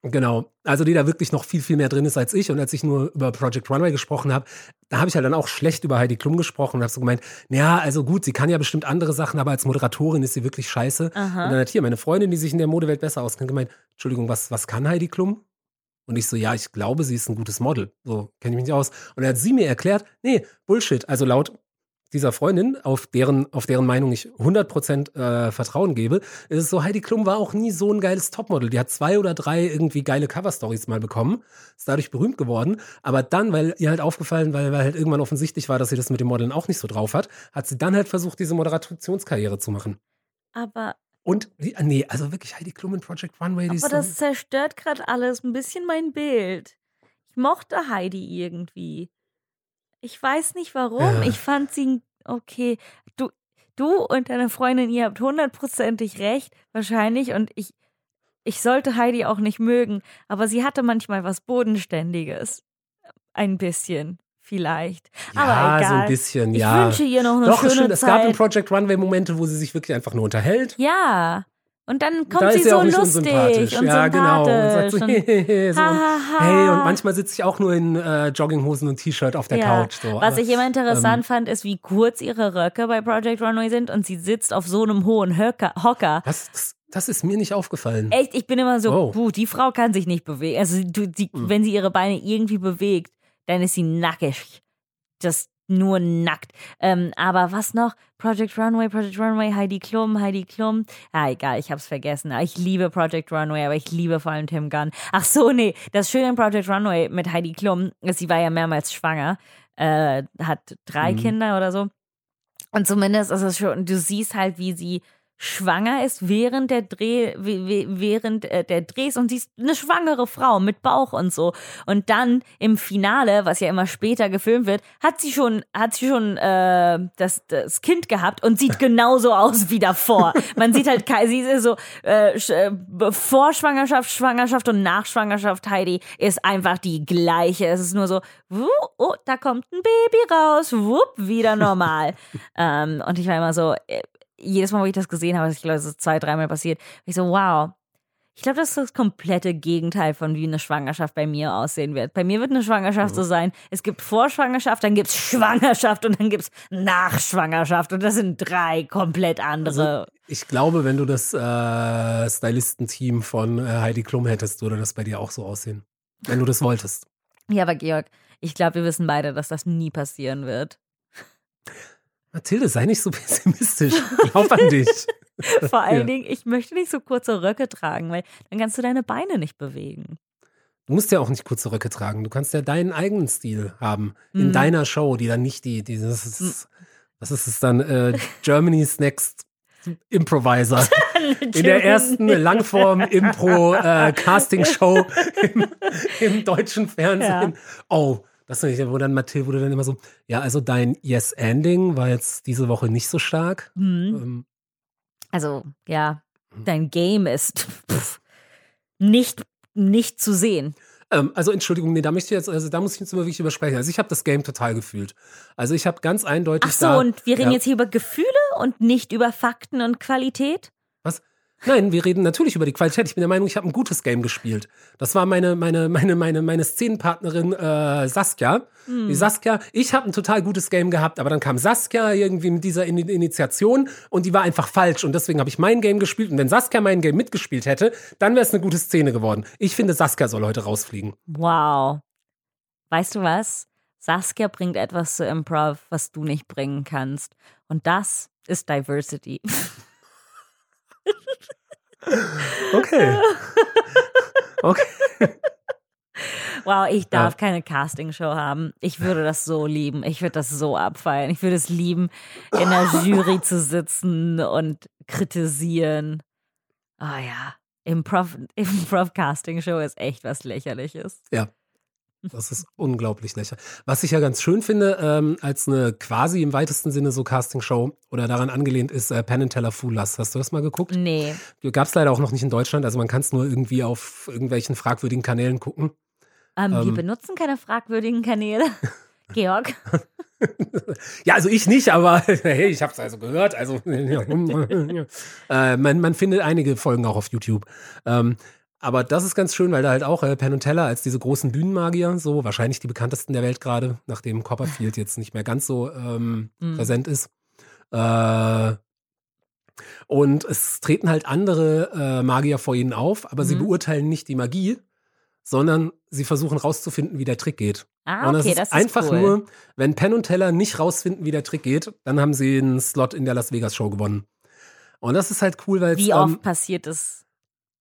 genau. Also die da wirklich noch viel, viel mehr drin ist als ich. Und als ich nur über Project Runway gesprochen habe, da habe ich halt dann auch schlecht über Heidi Klum gesprochen und habe so gemeint, ja, also gut, sie kann ja bestimmt andere Sachen, aber als Moderatorin ist sie wirklich scheiße. Aha. Und dann hat hier meine Freundin, die sich in der Modewelt besser auskennt, gemeint, Entschuldigung, was, was kann Heidi Klum? Und ich so, ja, ich glaube, sie ist ein gutes Model. So kenne ich mich nicht aus. Und dann hat sie mir erklärt, nee, Bullshit. Also laut dieser Freundin, auf deren, auf deren Meinung ich 100% äh, Vertrauen gebe, ist es so, Heidi Klum war auch nie so ein geiles Topmodel. Die hat zwei oder drei irgendwie geile Coverstories mal bekommen, ist dadurch berühmt geworden. Aber dann, weil ihr halt aufgefallen, weil, weil halt irgendwann offensichtlich war, dass sie das mit dem Modeln auch nicht so drauf hat, hat sie dann halt versucht, diese Moderationskarriere zu machen. Aber, Und, die- nee, also wirklich Heidi Klum in Project Runway, aber das zerstört gerade alles ein bisschen mein Bild. Ich mochte Heidi irgendwie. Ich weiß nicht warum. Ja. Ich fand sie okay. Du, du und deine Freundin, ihr habt hundertprozentig recht, wahrscheinlich. Und ich, ich sollte Heidi auch nicht mögen. Aber sie hatte manchmal was Bodenständiges. Ein bisschen, vielleicht. ja, aber egal. so ein bisschen, ich ja. wünsche ihr noch eine Doch, schöne es Zeit. gab in Project Runway Momente, wo sie sich wirklich einfach nur unterhält. Ja. Und dann kommt da sie so lustig und ja, genau. Und sagt so, und so. ha, ha, ha. Hey, und manchmal sitze ich auch nur in äh, Jogginghosen und T-Shirt auf der ja. Couch. So. Was Aber, ich immer interessant ähm, fand, ist, wie kurz ihre Röcke bei Project Runway sind und sie sitzt auf so einem hohen Höcker, Hocker. das, das, das ist mir nicht aufgefallen. Echt, ich bin immer so, Oh. puh, die Frau kann sich nicht bewegen. Also, du, die, Hm. wenn sie ihre Beine irgendwie bewegt, dann ist sie nackig. Das nur nackt. Ähm, aber was noch? Project Runway, Project Runway, Heidi Klum, Heidi Klum. Ah, egal, ich hab's vergessen. Ich liebe Project Runway, aber ich liebe vor allem Tim Gunn. Ach so, nee, das Schöne an Project Runway mit Heidi Klum ist, sie war ja mehrmals schwanger, äh, hat drei Mhm. Kinder oder so. Und zumindest ist es schon, du siehst halt, wie sie schwanger ist während der Dreh, während äh, der Drehs und sie ist eine schwangere Frau mit Bauch und so. Und dann im Finale, was ja immer später gefilmt wird, hat sie schon, hat sie schon äh, das, das Kind gehabt und sieht *laughs* genauso aus wie davor. Man sieht halt, sie ist so äh, äh, vor Schwangerschaft, Schwangerschaft und nach Schwangerschaft Heidi ist einfach die gleiche. Es ist nur so, oh, da kommt ein Baby raus, wupp, wieder normal. *laughs* ähm, und ich war immer so, äh, jedes Mal, wo ich das gesehen habe, ich glaube, es ist zwei, dreimal passiert, ich so, wow. Ich glaube, das ist das komplette Gegenteil von wie eine Schwangerschaft bei mir aussehen wird. Bei mir wird eine Schwangerschaft so sein, es gibt Vorschwangerschaft, dann gibt es Schwangerschaft und dann gibt es Nachschwangerschaft. Und das sind drei komplett andere. Ich glaube, wenn du das äh, Stylistenteam von äh, Heidi Klum hättest, würde das bei dir auch so aussehen. Wenn du das wolltest. ja, aber Georg, ich glaube, wir wissen beide, dass das nie passieren wird. Mathilde, sei nicht so *laughs* pessimistisch. Glaub an dich. *laughs* Vor allen Ja. Dingen, ich möchte nicht so kurze Röcke tragen, weil dann kannst du deine Beine nicht bewegen. Du musst ja auch nicht kurze Röcke tragen. Du kannst ja deinen eigenen Stil haben. In Mhm. deiner Show, die dann nicht die, die das ist, das ist es dann äh, Germany's Next Improviser. *laughs* In der ersten Langform-Impro-Casting-Show im, im deutschen Fernsehen. Oh, das ist nicht, wo dann Mathilde, du dann immer so, ja, also dein Yes-Ending war jetzt diese Woche nicht so stark. Mhm. Ähm, Also, ja, Mhm. dein Game ist pff, nicht, nicht zu sehen. Ähm, also Entschuldigung, nee, da möchte ich jetzt, also da muss ich jetzt immer wirklich übersprechen. Also ich habe das Game total gefühlt. Also ich habe ganz eindeutig Ach so, da, und wir reden ja. jetzt hier über Gefühle und nicht über Fakten und Qualität? Nein, wir reden natürlich über die Qualität. Ich bin der Meinung, ich habe ein gutes Game gespielt. Das war meine, meine, meine, meine, meine Szenenpartnerin äh, Saskia. Hm. Die Saskia, ich habe ein total gutes Game gehabt, aber dann kam Saskia irgendwie mit dieser In Initiation und die war einfach falsch. Und deswegen habe ich mein Game gespielt. Und wenn Saskia mein Game mitgespielt hätte, dann wäre es eine gute Szene geworden. Ich finde, Saskia soll heute rausfliegen. Wow. Weißt du was? Saskia bringt etwas zu Improv, was du nicht bringen kannst. Und das ist Diversity. *laughs* Okay. *laughs* Okay. Wow, ich darf Ja. keine Castingshow haben. Ich würde das so lieben. Ich würde das so abfeiern. Ich würde es lieben, in der *laughs* Jury zu sitzen und kritisieren. Ah ja, Improv, *laughs* Improv Casting Show ist echt was Lächerliches. Das ist unglaublich lächerlich. Was ich ja ganz schön finde, ähm, als eine quasi im weitesten Sinne so Castingshow oder daran angelehnt ist äh, Penn and Teller Foolers. Hast du das mal geguckt? Nee. Gab es leider auch noch nicht in Deutschland, also man kann es nur irgendwie auf irgendwelchen fragwürdigen Kanälen gucken. Ähm, wir Ähm. benutzen keine fragwürdigen Kanäle. *laughs* Georg. Ja, also ich nicht, aber *laughs* hey, ich habe es also gehört. Also *laughs* äh, man, man findet einige Folgen auch auf YouTube. Ähm, aber das ist ganz schön, weil da halt auch äh, Penn und Teller als diese großen Bühnenmagier, so wahrscheinlich die bekanntesten der Welt gerade, nachdem Copperfield *laughs* jetzt nicht mehr ganz so ähm, Mhm. präsent ist. Äh, und es treten halt andere äh, Magier vor ihnen auf, aber sie Mhm. beurteilen nicht die Magie, sondern sie versuchen rauszufinden, wie der Trick geht. Ah, und das okay, ist das ist einfach cool. nur, wenn Penn und Teller nicht rausfinden, wie der Trick geht, dann haben sie einen Slot in der Las Vegas Show gewonnen. Und das ist halt cool, weil es, Wie oft ähm, passiert es?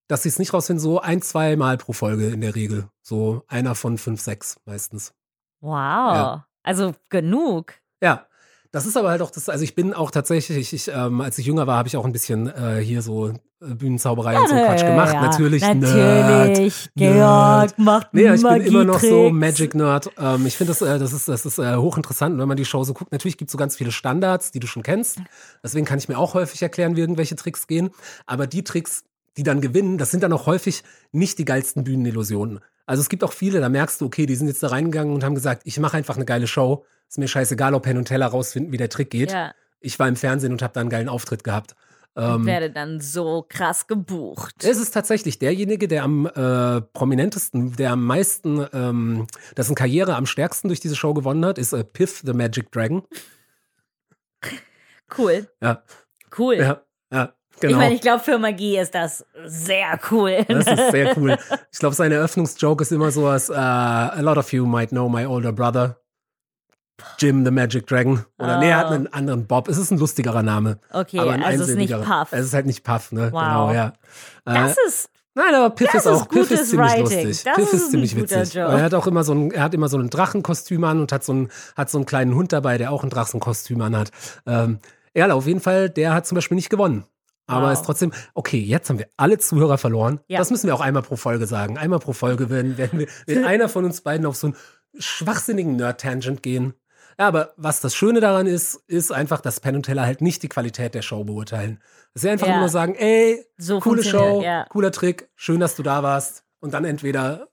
Dass sie es nicht rausfinden, so ein, zwei Mal pro Folge in der Regel. So einer von fünf, sechs meistens. Wow. Ja. Also genug. Ja, das ist aber halt auch das, also ich bin auch tatsächlich, ich, ähm, als ich jünger war, habe ich auch ein bisschen äh, hier so äh, Bühnenzauberei und so Quatsch gemacht. Ja, Natürlich, Nerd. Natürlich. Georg macht Nee, ich bin immer noch so. Magic Nerd. Ähm, ich finde das, äh, das ist, das ist äh, hochinteressant, wenn man die Show so guckt. Natürlich gibt es so ganz viele Standards, die du schon kennst. Deswegen kann ich mir auch häufig erklären, wie irgendwelche Tricks gehen. Aber die Tricks, die dann gewinnen, das sind dann auch häufig nicht die geilsten Bühnenillusionen. Also es gibt auch viele, da merkst du, okay, die sind jetzt da reingegangen und haben gesagt, ich mache einfach eine geile Show. Ist mir scheißegal, ob Penn und Teller rausfinden, wie der Trick geht. Ja, Ich war im Fernsehen und habe da einen geilen Auftritt gehabt. Ähm, werde dann so krass gebucht. es ist tatsächlich derjenige, der am äh, prominentesten, der am meisten, ähm, dessen Karriere am stärksten durch diese Show gewonnen hat, ist äh, Piff the Magic Dragon. Cool. Ja, Cool. ja, ja, Ich genau. meine, ich glaube, für Magie ist das sehr cool. das ist sehr cool. *laughs* Ich glaube, seine Eröffnungsjoke ist immer sowas, uh, a lot of you might know my older brother. Jim the Magic Dragon. Oder nee, er hat Oh. einen anderen Bob. Es ist ein lustigerer Name. Okay, aber ein also es ist nicht. Puff. Es ist halt nicht Puff, ne? Wow. Genau, ja. Äh, Das ist Nein, aber Piff ist auch Piff ist ziemlich Writing. lustig. Das Piff ist ist ziemlich witzig. Joke. Er hat auch immer so ein, er hat immer so ein Drachenkostüm an und hat so ein, hat so einen kleinen Hund dabei, der auch ein Drachenkostüm an hat. Ähm, ja, auf jeden Fall, der hat zum Beispiel nicht gewonnen. Aber Wow. ist trotzdem, okay, jetzt haben wir alle Zuhörer verloren. Ja. Das müssen wir auch einmal pro Folge sagen. Einmal pro Folge werden, werden wir, wird *laughs* einer von uns beiden auf so einen schwachsinnigen Nerd-Tangent gehen. Ja, aber was das Schöne daran ist, ist einfach, dass Penn und Teller halt nicht die Qualität der Show beurteilen. Dass sie einfach Ja. nur sagen, ey, so coole Show, Ja. cooler Trick, schön, dass du da warst. Und dann entweder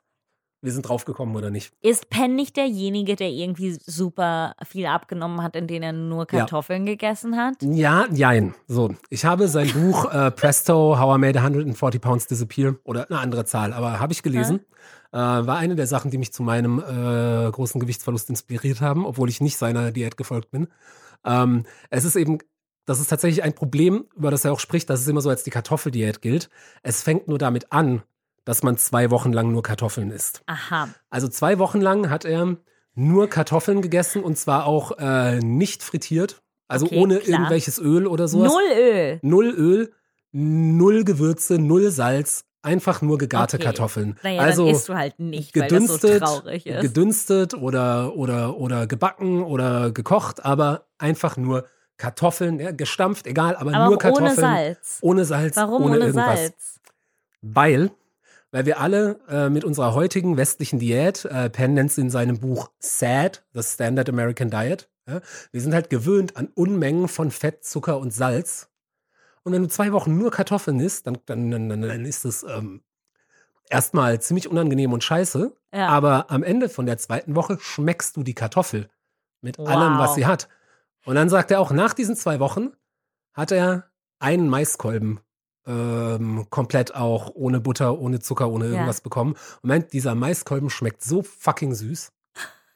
wir sind draufgekommen oder nicht. Ist Penn nicht derjenige, der irgendwie super viel abgenommen hat, in denen er nur Ja. Kartoffeln gegessen hat? Ja, jein. So, ich habe sein *laughs* Buch äh, Presto, How I Made 140 Pounds Disappear oder eine andere Zahl, aber habe ich gelesen. Äh, war eine der Sachen, die mich zu meinem äh, großen Gewichtsverlust inspiriert haben, obwohl ich nicht seiner Diät gefolgt bin. Ähm, es ist eben, das ist tatsächlich ein Problem, über das er auch spricht, dass es immer so als die Kartoffeldiät gilt. Es fängt nur damit an, dass man zwei Wochen lang nur Kartoffeln isst. Aha. Also zwei Wochen lang hat er nur Kartoffeln gegessen und zwar auch äh, nicht frittiert. Also Okay, ohne klar. irgendwelches Öl oder sowas. Null Öl. Null Öl, null Gewürze, null Salz, einfach nur gegarte Okay. Kartoffeln. Naja, also dann isst du halt nicht, weil das so gedünstet, traurig ist. gedünstet oder, oder, oder gebacken oder gekocht, aber einfach nur Kartoffeln, ja, gestampft, egal, aber, Aber nur Kartoffeln. ohne Salz. Ohne Salz, Warum ohne, ohne. Salz? Weil, weil wir alle äh, mit unserer heutigen westlichen Diät, äh, Penn nennt es in seinem Buch SAD, The Standard American Diet, ja, wir sind halt gewöhnt an Unmengen von Fett, Zucker und Salz. Und wenn du zwei Wochen nur Kartoffeln isst, dann, dann, dann, dann ist es ähm, erstmal ziemlich unangenehm und scheiße. Ja. Aber am Ende von der zweiten Woche schmeckst du die Kartoffel mit Wow. allem, was sie hat. Und dann sagt er auch, nach diesen zwei Wochen hat er einen Maiskolben ähm, komplett auch ohne Butter, ohne Zucker, ohne Ja. irgendwas bekommen. Und meint, dieser Maiskolben schmeckt so fucking süß.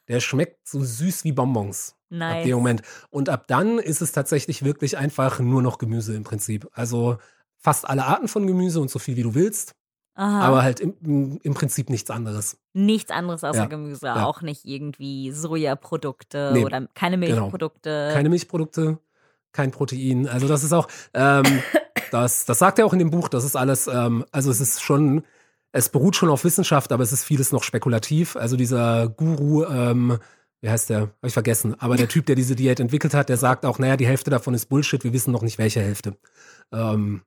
Der schmeckt so süß wie Bonbons. Ab nice. dem Moment. Und ab dann ist es tatsächlich wirklich einfach nur noch Gemüse im Prinzip. Also fast alle Arten von Gemüse und so viel wie du willst, Aha. aber halt im, im Prinzip nichts anderes. Nichts anderes außer Ja, Gemüse, ja. auch nicht irgendwie Sojaprodukte Nee, oder keine genau. Milchprodukte. Keine Milchprodukte, kein Protein. Also das ist auch, ähm, *coughs* das, das sagt er auch in dem Buch, das ist alles, ähm, also es ist schon, es beruht schon auf Wissenschaft, aber es ist vieles noch spekulativ. Also dieser Guru, ähm, wie heißt der? Habe ich vergessen. Aber der Typ, der diese Diät entwickelt hat, der sagt auch, naja, die Hälfte davon ist Bullshit, wir wissen noch nicht, welche Hälfte. Ähm,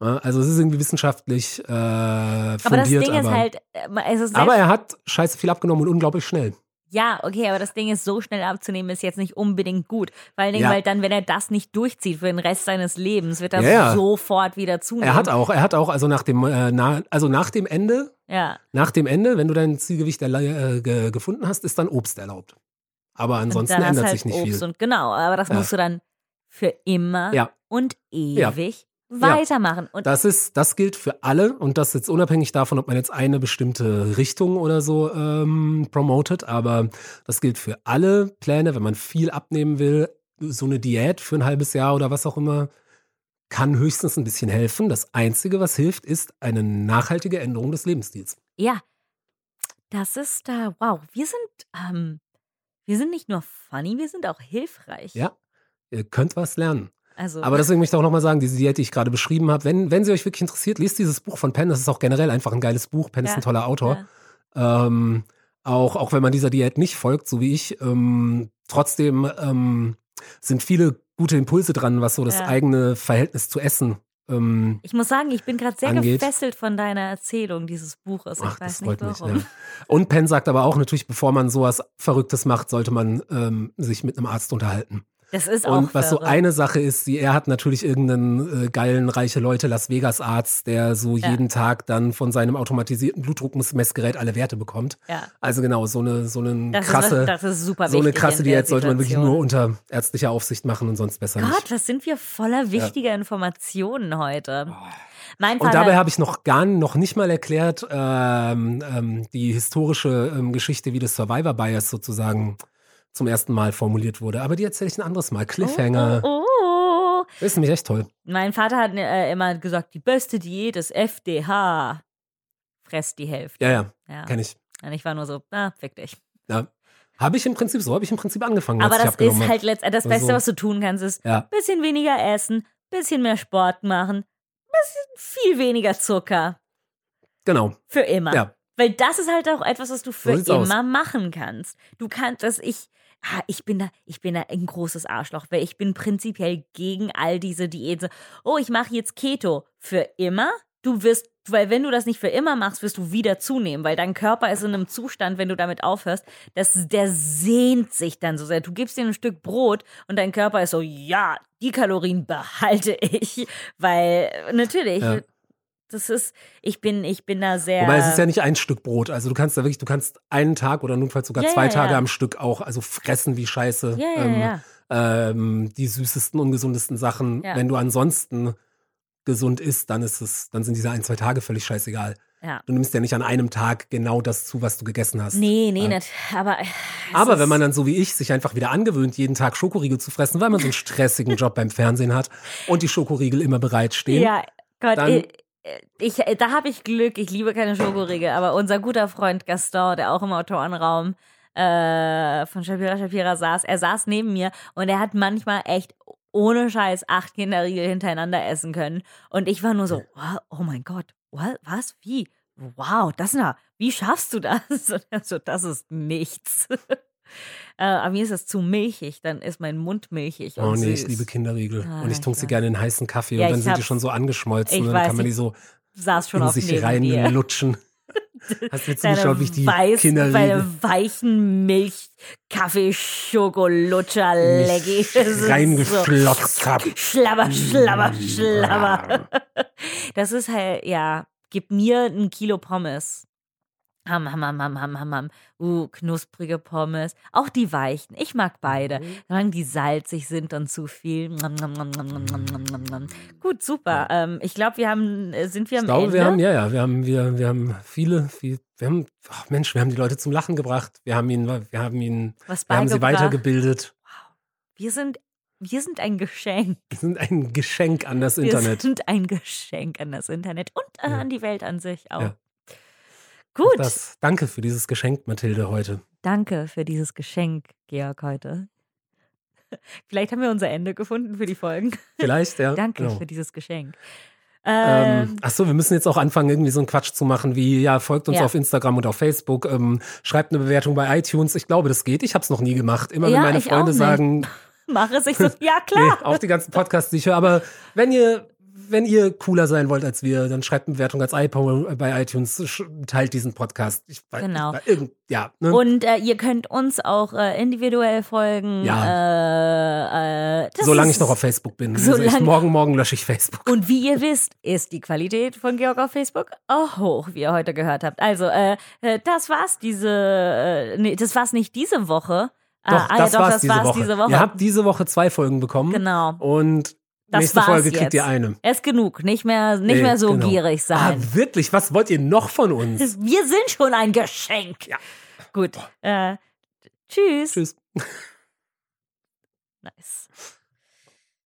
also es ist irgendwie wissenschaftlich äh, aber das fundiert, Ding ist aber, halt, äh, es ist aber er hat scheiße viel abgenommen und unglaublich schnell. Ja, okay, aber das Ding ist, so schnell abzunehmen ist jetzt nicht unbedingt gut. Vor allen Dingen, Ja. weil dann, wenn er das nicht durchzieht für den Rest seines Lebens, wird er Ja, sofort wieder zunehmen. Er hat auch, er hat auch, also nach dem, äh, na, also nach dem Ende Ja. Nach dem Ende, wenn du dein Zielgewicht äh, ge gefunden hast, ist dann Obst erlaubt. Aber ansonsten ändert halt sich nicht Obst viel. Und genau, aber das musst du dann für immer und ewig weitermachen. Und Das ist, das gilt für alle und das jetzt unabhängig davon, ob man jetzt eine bestimmte Richtung oder so ähm, promotet, aber das gilt für alle Pläne, wenn man viel abnehmen will, so eine Diät für ein halbes Jahr oder was auch immer, kann höchstens ein bisschen helfen. Das Einzige, was hilft, ist eine nachhaltige Änderung des Lebensstils. ja, Das ist da, wow, wir sind, ähm, wir sind nicht nur funny, wir sind auch hilfreich. Ja, ihr könnt was lernen. Also, Aber deswegen möchte ich auch nochmal sagen, diese Diät, die ich gerade beschrieben habe, wenn, wenn sie euch wirklich interessiert, liest dieses Buch von Penn. Das ist auch generell einfach ein geiles Buch. Penn ist Ja, ein toller Autor. ja. Ähm, auch, auch wenn man dieser Diät nicht folgt, so wie ich, ähm, trotzdem ähm, sind viele gute Impulse dran, was so das Ja. eigene Verhältnis zu Essen. Ähm, Ich muss sagen, ich bin gerade sehr angeht. gefesselt von deiner Erzählung dieses Buches. Ich ach, weiß das nicht mich. warum. Ja. Und Penn sagt aber auch natürlich, bevor man sowas Verrücktes macht, sollte man ähm, sich mit einem Arzt unterhalten. Das ist auch Und was so eine Sache ist, die, er hat natürlich irgendeinen äh, geilen, reiche Leute Las Vegas Arzt, der so Ja. jeden Tag dann von seinem automatisierten Blutdruckmessgerät alle Werte bekommt. Ja, Also genau, so eine, so eine das, krasse, ist, das ist super so eine krasse Diät sollte man wirklich nur unter ärztlicher Aufsicht machen und sonst besser Gott, nicht. was sind wir voller wichtiger Informationen heute. Mein Und dabei habe ich noch gar noch nicht mal erklärt ähm, ähm, die historische ähm, Geschichte, wie das Survivor Bias sozusagen zum ersten Mal formuliert wurde. Aber die erzähle ich ein anderes Mal. Cliffhanger. Oh, oh, oh. Das ist nämlich echt toll. Mein Vater hat äh, immer gesagt, die beste Diät ist FDH. Fress die Hälfte. Ja, ja, Ja. kenne ich. Und ich war nur so, ah, fick dich. Ja. Habe ich im Prinzip, so habe ich im Prinzip angefangen. Aber das ist halt letztendlich das Also- Beste, was du tun kannst, ist Ja. bisschen weniger essen, bisschen mehr Sport machen, bisschen viel weniger Zucker. Genau. Für immer. Ja. Weil das ist halt auch etwas, was du für aus. immer machen kannst. Du kannst, dass ich, ah, ich bin da, ich bin da ein großes Arschloch, weil ich bin prinzipiell gegen all diese Diäten. Oh, ich mache jetzt Keto für immer. Du wirst, weil wenn du das nicht für immer machst, wirst du wieder zunehmen, weil dein Körper ist in einem Zustand, wenn du damit aufhörst, dass der sehnt sich dann so sehr. Du gibst dir ein Stück Brot und dein Körper ist so, ja, die Kalorien behalte ich, weil natürlich. Ja. Das ist, ich bin, ich bin da sehr. Wobei es ist ja nicht ein Stück Brot. Also du kannst da wirklich, du kannst einen Tag oder notfalls sogar Ja, zwei ja, Tage ja. am Stück auch, also fressen wie Scheiße. Ja, ja, ähm. Ähm, die süßesten, ungesundesten Sachen. Wenn du ansonsten gesund isst, dann ist es, dann sind diese ein, zwei Tage völlig scheißegal. Ja. Du nimmst ja nicht an einem Tag genau das zu, was du gegessen hast. Nee, nee, Ja. nicht. Aber, Aber wenn man dann so wie ich sich einfach wieder angewöhnt, jeden Tag Schokoriegel zu fressen, weil man so einen *laughs* stressigen Job beim Fernsehen hat und die Schokoriegel immer bereitstehen. Ja, Gott, dann- ich, ich, da habe ich Glück. Ich liebe keine Schokoriegel, aber unser guter Freund Gaston, der auch im Autorenraum äh, von Shapira Shapira saß, er saß neben mir und er hat manchmal echt ohne Scheiß acht Kinderriegel hintereinander essen können. Und ich war nur so, oh mein Gott, what, was, wie? Wow, das na, wie schaffst du das? *laughs* Und er so, das ist nichts. Äh, aber mir ist das zu milchig, dann ist mein Mund milchig. Oh nee, süß. ich liebe Kinderriegel. Ah, und ich tunke sie gerne in heißen Kaffee Ja, und dann sind die schon so angeschmolzen. und dann weiß, kann man die so saß schon in auf sich rein dir. lutschen. *laughs* Hast du mir Deine, zugeschaut, wie ich die weiß, Kinderriegel deine weichen Milch, Kaffee, Schokolutscher, Leggy. reingeflotzt hab. Schlabber, schlabber, schlabber. *laughs* Das ist halt, ja, gib mir ein Kilo Pommes. Ham, ham, ham, ham, ham, ham, ham. Uh, knusprige Pommes. Auch die weichen. Ich mag beide. Mhm. Solange die salzig sind und zu viel. Gut, super. Ähm, ich äh, glaube, wir haben, sind wir am ich glaube, Ende? wir haben, ja, ja, wir haben, wir, wir haben viele, viele wir haben, ach Mensch, wir haben die Leute zum Lachen gebracht. Wir haben ihnen, wir haben ihnen, Was wir haben sie weitergebildet. Wow. Wir sind wir sind ein Geschenk. Wir sind ein Geschenk an das wir Internet. Wir sind ein Geschenk an das Internet und äh, ja. an die Welt an sich auch. Ja. Gut, Das, danke für dieses Geschenk, Mathilde, heute. danke für dieses Geschenk, Georg, heute. *laughs* Vielleicht haben wir unser Ende gefunden für die Folgen. *laughs* Vielleicht, ja. Danke genau. für dieses Geschenk. Ähm, Ähm, ach so, wir müssen jetzt auch anfangen, irgendwie so einen Quatsch zu machen, wie, ja, folgt uns Ja. auf Instagram und auf Facebook, ähm, schreibt eine Bewertung bei iTunes. Ich glaube, das geht. Ich habe es noch nie gemacht. Immer Ja, wenn meine Freunde sagen, *laughs* mach es ich so, ja nee, klar. auch die ganzen Podcasts, die ich höre, aber wenn ihr, wenn ihr cooler sein wollt als wir, dann schreibt eine Bewertung als iPhone bei iTunes, teilt diesen Podcast. Ich, weiß- Genau. Ich, irgend, ja, ne? Und äh, ihr könnt uns auch äh, individuell folgen. Äh, äh, das Solange ist- ich noch auf Facebook bin. Also ich, morgen, morgen lösche ich Facebook. Und wie ihr wisst, ist die Qualität von Georg auf Facebook auch hoch, wie ihr heute gehört habt. Also, äh, äh, das war's diese, äh, nee, das war's nicht diese Woche. Doch, ah, ah, das ja, doch, war's, das diese, war's Woche. diese Woche. Ihr habt diese Woche zwei Folgen bekommen. genau. Und Das nächste Folge kriegt jetzt. ihr eine. Ist genug. Nicht mehr, nicht Nee, mehr so genau. gierig sein. Ah, wirklich? Was wollt ihr noch von uns? Wir sind schon ein Geschenk. Ja. Gut. Äh, tschüss. Tschüss. Nice.